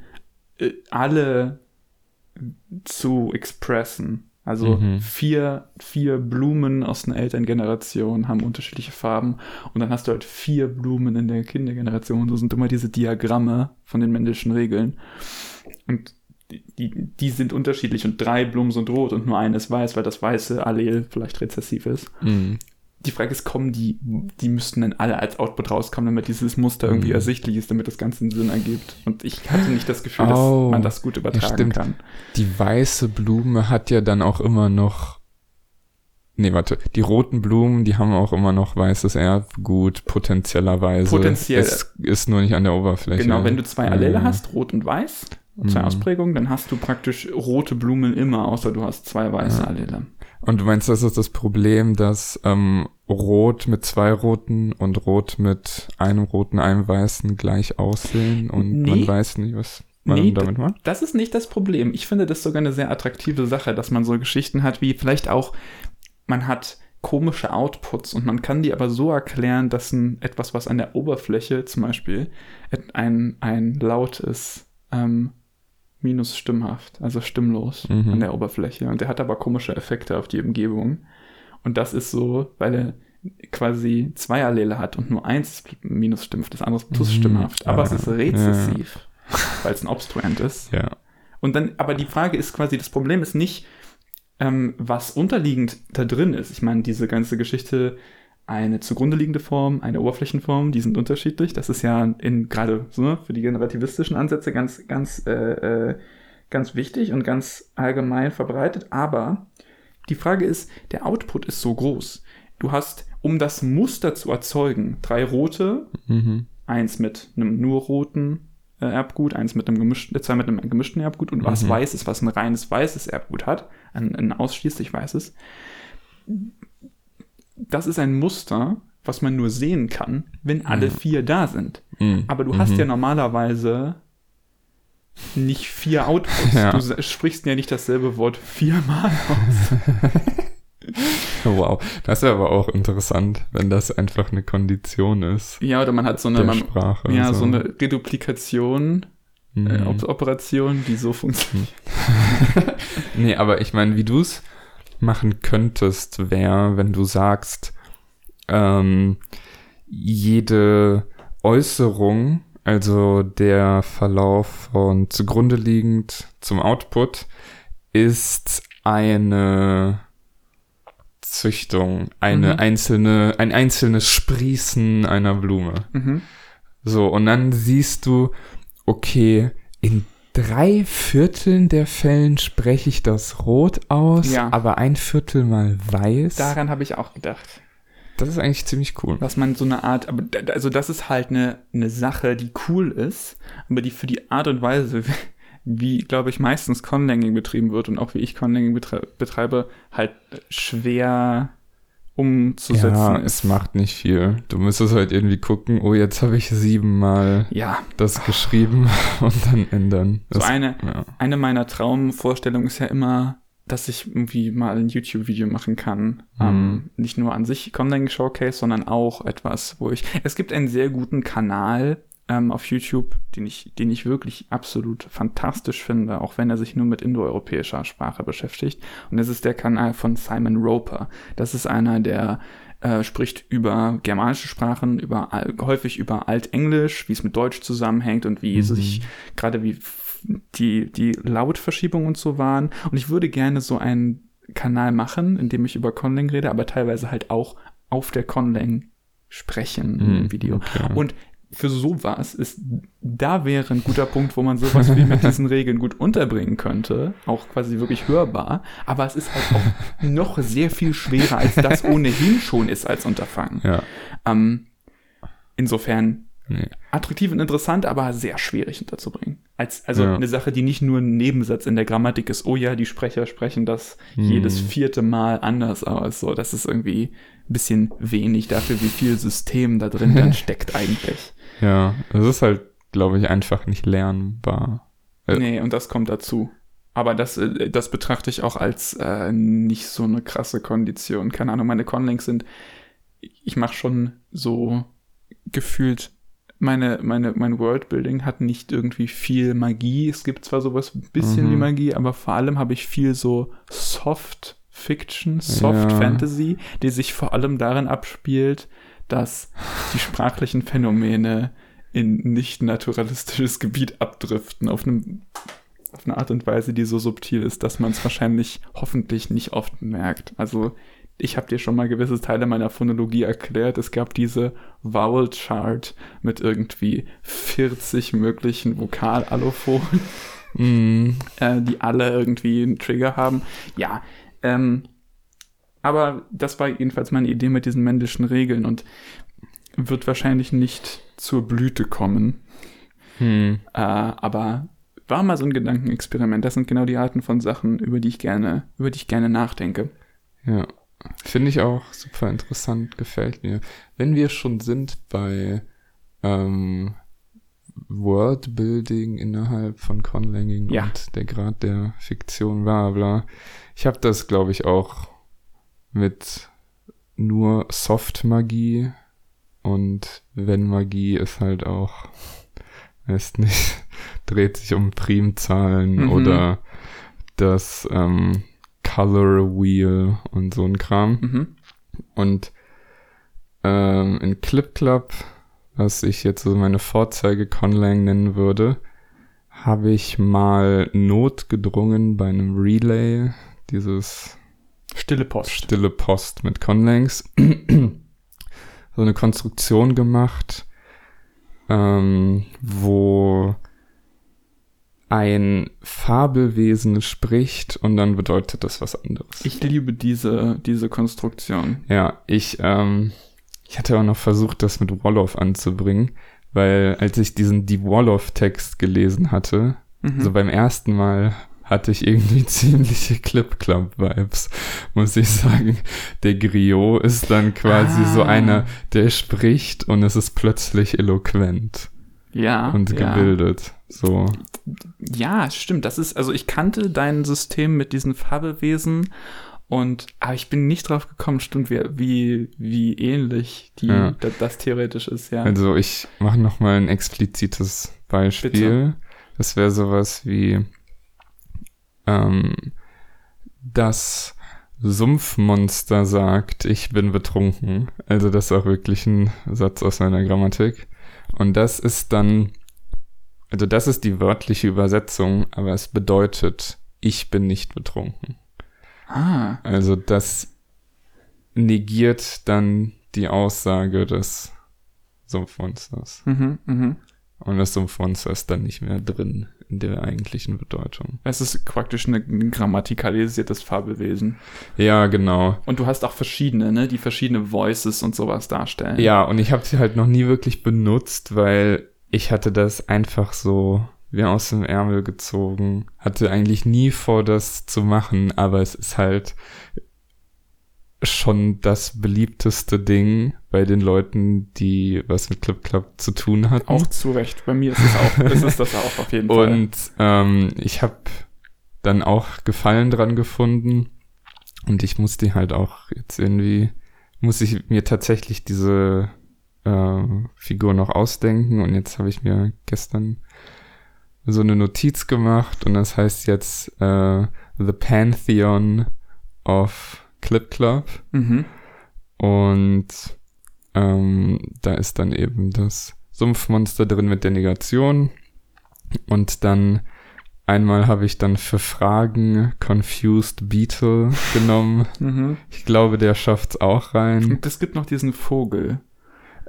äh, alle zu expressen. Also Mhm. vier, vier Blumen aus einer Elterngeneration haben unterschiedliche Farben und dann hast du halt vier Blumen in der Kindergeneration. So sind immer diese Diagramme von den Mendelschen Regeln. Und die, die, sind unterschiedlich und drei Blumen sind rot und nur eine ist weiß, weil das weiße Allel vielleicht rezessiv ist. Mhm. Die Frage ist, kommen die, die müssten dann alle als Output rauskommen, damit dieses Muster irgendwie Mhm. ersichtlich ist, damit das Ganze einen Sinn ergibt. Und ich hatte nicht das Gefühl, Oh, dass man das gut übertragen stimmt. kann. Die weiße Blume hat ja dann auch immer noch. Nee, warte. Die roten Blumen, die haben auch immer noch weißes Erbgut, potenziellerweise. Potenziell. Es ist nur nicht an der Oberfläche. Genau, wenn du zwei Allele Ja. hast, rot und weiß, zwei Mhm. Ausprägungen, dann hast du praktisch rote Blumen immer, außer du hast zwei weiße Ja. Allele. Und du meinst, das ist das Problem, dass ähm, Rot mit zwei roten und Rot mit einem roten, einem weißen gleich aussehen und Nee. man weiß nicht, was man Nee, damit macht? Das ist nicht das Problem. Ich finde das sogar eine sehr attraktive Sache, dass man so Geschichten hat, wie vielleicht auch, man hat komische Outputs und man kann die aber so erklären, dass ein, etwas, was an der Oberfläche zum Beispiel ein, ein Laut ist, ähm, minus stimmhaft, also stimmlos Mhm. an der Oberfläche. Und der hat aber komische Effekte auf die Umgebung. Und das ist so, weil er quasi zwei Allele hat und nur eins ist minus stimmhaft, das andere ist plus Mhm. stimmhaft. Aber es Ah, ist rezessiv, weil es ein Obstruent ist. Ja. Und dann, aber die Frage ist quasi, das Problem ist nicht, ähm, was unterliegend da drin ist. Ich meine, diese ganze Geschichte, eine zugrunde liegende Form, eine Oberflächenform, die sind unterschiedlich. Das ist ja in gerade so ne, für die generativistischen Ansätze ganz, ganz, äh, äh, ganz wichtig und ganz allgemein verbreitet. Aber die Frage ist, der Output ist so groß. Du hast, um das Muster zu erzeugen, drei rote, Mhm. eins mit einem nur roten äh, Erbgut, eins mit einem gemischten, äh, zwei mit einem gemischten Erbgut und was Mhm. weißes, was ein reines weißes Erbgut hat, ein, ein ausschließlich weißes. Das ist ein Muster, was man nur sehen kann, wenn alle Mhm. vier da sind. Mhm. Aber du hast Mhm. ja normalerweise nicht vier Outputs. Ja. Du sprichst ja nicht dasselbe Wort viermal aus. Wow. Das wäre aber auch interessant, wenn das einfach eine Kondition ist Ja, oder man hat so eine, man, Sprache. ja, also. so eine Reduplikation mhm. äh, Operation, die so funktioniert. nee, aber ich meine, wie du es machen könntest, wäre, wenn du sagst, ähm, jede Äußerung, also der Verlauf von zugrunde liegend zum Output, ist eine Züchtung, eine mhm. einzelne, ein einzelnes Sprießen einer Blume. Mhm. So, und dann siehst du, okay, in drei Vierteln der Fällen spreche ich das rot aus, ja. aber ein Viertel mal weiß. Daran habe ich auch gedacht. Das ist eigentlich ziemlich cool. Was man so eine Art, aber also das ist halt eine, eine Sache, die cool ist, aber die für die Art und Weise, wie, glaube ich, meistens Conlanging betrieben wird und auch wie ich Conlanging betreibe, halt schwer umzusetzen. Ja, ist. es macht nicht viel. Du müsstest halt irgendwie gucken, oh, jetzt habe ich siebenmal ja. das geschrieben und dann ändern. Das, so eine, ja. eine meiner Traumvorstellungen ist ja immer, dass ich irgendwie mal ein YouTube-Video machen kann. Mhm. Ähm, nicht nur an sich Conlanging Showcase, sondern auch etwas, wo ich. Es gibt einen sehr guten Kanal, ähm, auf YouTube, den ich, den ich wirklich absolut fantastisch finde, auch wenn er sich nur mit indoeuropäischer Sprache beschäftigt. Und das ist der Kanal von Simon Roper. Das ist einer, der äh, spricht über germanische Sprachen, über häufig über Altenglisch, wie es mit Deutsch zusammenhängt und wie mhm. sich gerade wie die, die Lautverschiebung und so waren. Und ich würde gerne so einen Kanal machen, in dem ich über Conlang rede, aber teilweise halt auch auf der Conlang sprechen im mhm, Video. Okay. Und für sowas ist, da wäre ein guter Punkt, wo man sowas wie mit diesen Regeln gut unterbringen könnte, auch quasi wirklich hörbar, aber es ist halt auch noch sehr viel schwerer, als das ohnehin schon ist als Unterfangen. Ja. Ähm, insofern nee. attraktiv und interessant, aber sehr schwierig unterzubringen. Als, also ja. eine Sache, die nicht nur ein Nebensatz in der Grammatik ist, oh ja, die Sprecher sprechen das hm. jedes vierte Mal anders aus, so, das ist irgendwie ein bisschen wenig dafür, wie viel System da drin dann steckt eigentlich. Ja, es ist halt, glaube ich, einfach nicht lernbar. Äh, nee, und das kommt dazu. Aber das, äh, das betrachte ich auch als äh, nicht so eine krasse Kondition. Keine Ahnung, meine Conlinks sind, ich mache schon so gefühlt, meine, meine, mein Worldbuilding hat nicht irgendwie viel Magie. Es gibt zwar sowas ein bisschen mhm. wie Magie, aber vor allem habe ich viel so Soft Fiction, Soft ja. Fantasy, die sich vor allem darin abspielt, dass die sprachlichen Phänomene in nicht naturalistisches Gebiet abdriften auf, einem, auf eine Art und Weise, die so subtil ist, dass man es wahrscheinlich hoffentlich nicht oft merkt. Also ich habe dir schon mal gewisse Teile meiner Phonologie erklärt. Es gab diese Vowel Chart mit irgendwie 40 möglichen Vokalalophonen, mm. äh, die alle irgendwie einen Trigger haben. Ja, ähm, aber das war jedenfalls meine Idee mit diesen männlichen Regeln und wird wahrscheinlich nicht zur Blüte kommen. Hm. Äh, aber war mal so ein Gedankenexperiment. Das sind genau die Arten von Sachen, über die ich gerne, über die ich gerne nachdenke. Ja. Finde ich auch super interessant, gefällt mir. Wenn wir schon sind bei ähm, Worldbuilding innerhalb von Conlanging ja. und der Grad der Fiktion, bla bla. Ich habe das, glaube ich, auch mit nur Soft-Magie und wenn Magie ist halt auch, weiß nicht, dreht sich um Primzahlen mhm. oder das ähm, Color Wheel und so ein Kram. Mhm. Und ähm, in Clip Club, was ich jetzt so meine Vorzeige Conlang nennen würde, habe ich mal notgedrungen bei einem Relay dieses Stille Post. Stille Post mit Conlangs. so eine Konstruktion gemacht, ähm, wo ein Fabelwesen spricht und dann bedeutet das was anderes. Ich liebe diese, diese Konstruktion. Ja, ich, ähm, ich hatte auch noch versucht, das mit Wolof anzubringen, weil als ich diesen Die Wolof-Text gelesen hatte, mhm. so beim ersten Mal hatte ich irgendwie ziemliche Clip-Club-Vibes, muss ich sagen. Der Griot ist dann quasi ah. so einer, der spricht und es ist plötzlich eloquent. Ja. Und gebildet. Ja. So. Ja, stimmt. Das ist, also ich kannte dein System mit diesen Fabelwesen und, aber ich bin nicht drauf gekommen, stimmt, wie, wie, wie ähnlich die, ja. das, das, theoretisch ist, ja. Also ich mache nochmal ein explizites Beispiel. Bitte Das wäre sowas wie ähm, das Sumpfmonster sagt, ich bin betrunken. Also das ist auch wirklich ein Satz aus meiner Grammatik. Und das ist dann, also das ist die wörtliche Übersetzung, aber es bedeutet, ich bin nicht betrunken. Ah. Also das negiert dann die Aussage des Sumpfmonsters. Mhm, mhm. Und das Sumpfmonster ist dann nicht mehr drin in der eigentlichen Bedeutung. Es ist praktisch ein grammatikalisiertes Fabelwesen. Ja, genau. Und du hast auch verschiedene, ne, die verschiedene Voices und sowas darstellen. Ja, und ich habe sie halt noch nie wirklich benutzt, weil ich hatte das einfach so wie aus dem Ärmel gezogen. Hatte eigentlich nie vor, das zu machen, aber es ist halt schon das beliebteste Ding bei den Leuten, die was mit Clip Club zu tun hatten. Auch zu Recht. Bei mir ist es auch, ist es das auch auf jeden Fall. Und ähm, ich habe dann auch Gefallen dran gefunden und ich musste halt auch jetzt irgendwie, muss ich mir tatsächlich diese äh, Figur noch ausdenken und jetzt habe ich mir gestern so eine Notiz gemacht und das heißt jetzt äh, The Pantheon of Clip Club. Mhm. Und ähm, da ist dann eben das Sumpfmonster drin mit der Negation. Und dann einmal habe ich dann für Fragen Confused Beetle genommen. Mhm. Ich glaube, der schafft's auch rein. Und es gibt noch diesen Vogel.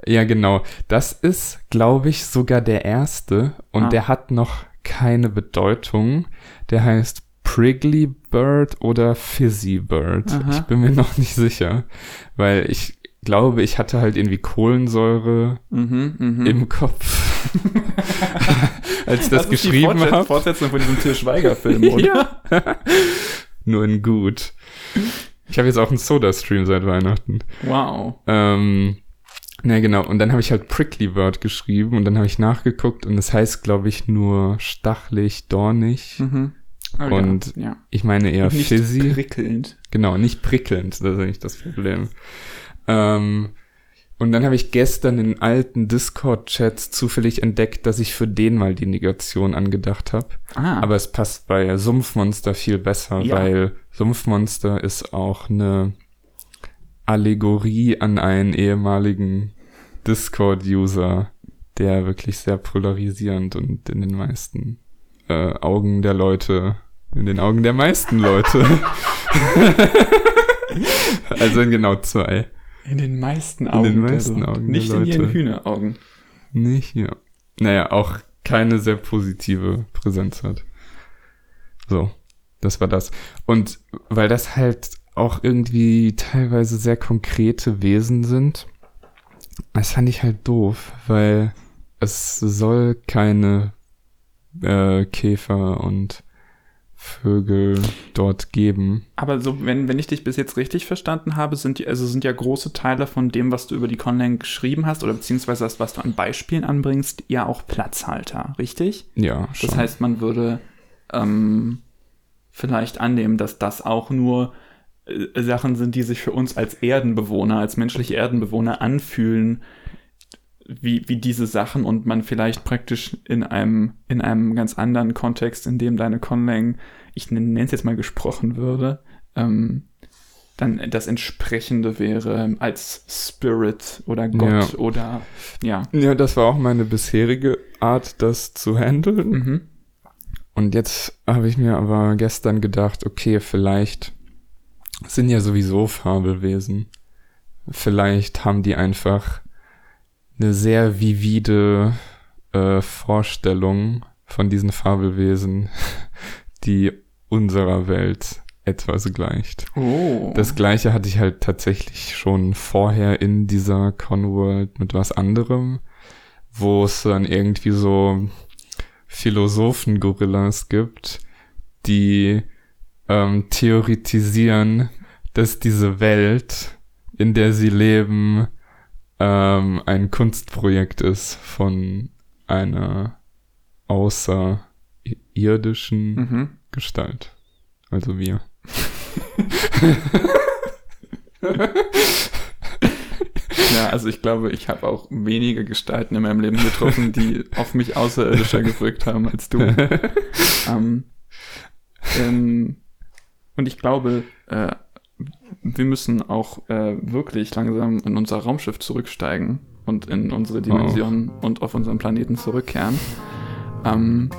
Ja, genau. Das ist, glaube ich, sogar der erste. Und Ah. der hat noch keine Bedeutung. Der heißt Prickly Bird oder Fizzy Bird. Aha. Ich bin mir noch nicht sicher. Weil ich glaube, ich hatte halt irgendwie Kohlensäure Mhm, mhm. im Kopf. als ich das, die geschrieben habe. Fortsetzung von diesem Til Schweiger-Film, oder? ja. Nur in gut. Ich habe jetzt auch einen Soda-Stream seit Weihnachten. Wow. Ähm, na genau, und dann habe ich halt Prickly Bird geschrieben und dann habe ich nachgeguckt und es heißt, glaube ich, nur stachelig, dornig. Mhm. Oh, Und ja. Ich meine eher nicht fizzy. prickelnd. Genau, nicht prickelnd, das ist eigentlich das Problem. Ähm, und dann habe ich gestern in alten Discord-Chats zufällig entdeckt, dass ich für den mal die Negation angedacht habe. Ah, Aber es passt bei Sumpfmonster viel besser, Ja. weil Sumpfmonster ist auch eine Allegorie an einen ehemaligen Discord-User, der wirklich sehr polarisierend und in den meisten äh, Augen der Leute, in den Augen der meisten Leute. also in genau zwei. in den meisten den Augen. meisten der Leute. Augen Nicht in ihren. Hühneraugen. Nicht hier. Naja, auch keine sehr positive Präsenz hat. So, das war das. Und weil das halt auch irgendwie teilweise sehr konkrete Wesen sind, das fand ich halt doof, weil es soll keine äh, Käfer und Vögel dort geben. Aber so, wenn, wenn ich dich bis jetzt richtig verstanden habe, sind die, also sind ja große Teile von dem, was du über die Conlang geschrieben hast, oder beziehungsweise das, was du an Beispielen anbringst, ja auch Platzhalter, richtig? Ja, schon. Das heißt, man würde ähm, vielleicht annehmen, dass das auch nur äh, Sachen sind, die sich für uns als Erdenbewohner, als menschliche Erdenbewohner anfühlen, wie, wie diese Sachen und man vielleicht praktisch in einem, in einem ganz anderen Kontext, in dem deine Conlang, ich nenne es jetzt mal gesprochen würde, ähm, dann das entsprechende wäre als Spirit oder Gott Ja. oder ja. ja, das war auch meine bisherige Art, das zu handeln. Mhm. Und jetzt habe ich mir aber gestern gedacht, okay, vielleicht sind ja sowieso Fabelwesen. Vielleicht haben die einfach eine sehr vivide äh, Vorstellung von diesen Fabelwesen, die unserer Welt etwas gleicht. Oh. Das gleiche hatte ich halt tatsächlich schon vorher in dieser Conworld mit was anderem, wo es dann irgendwie so Philosophen-Gorillas gibt, die ähm, theoretisieren, dass diese Welt, in der sie leben, ähm, ein Kunstprojekt ist von einer außerirdischen mhm. Gestalt. Also wir. Ja, also ich glaube, ich habe auch wenige Gestalten in meinem Leben getroffen, die auf mich außerirdischer gewirkt haben als du. ähm, ähm, und ich glaube, äh, wir müssen auch äh, wirklich langsam in unser Raumschiff zurücksteigen und in unsere Dimension oh. und auf unseren Planeten zurückkehren. Ähm,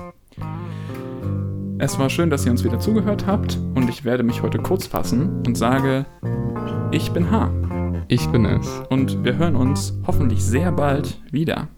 es war schön, dass ihr uns wieder zugehört habt und ich werde mich heute kurz fassen und sage, ich bin H. Ich bin es. Und wir hören uns hoffentlich sehr bald wieder.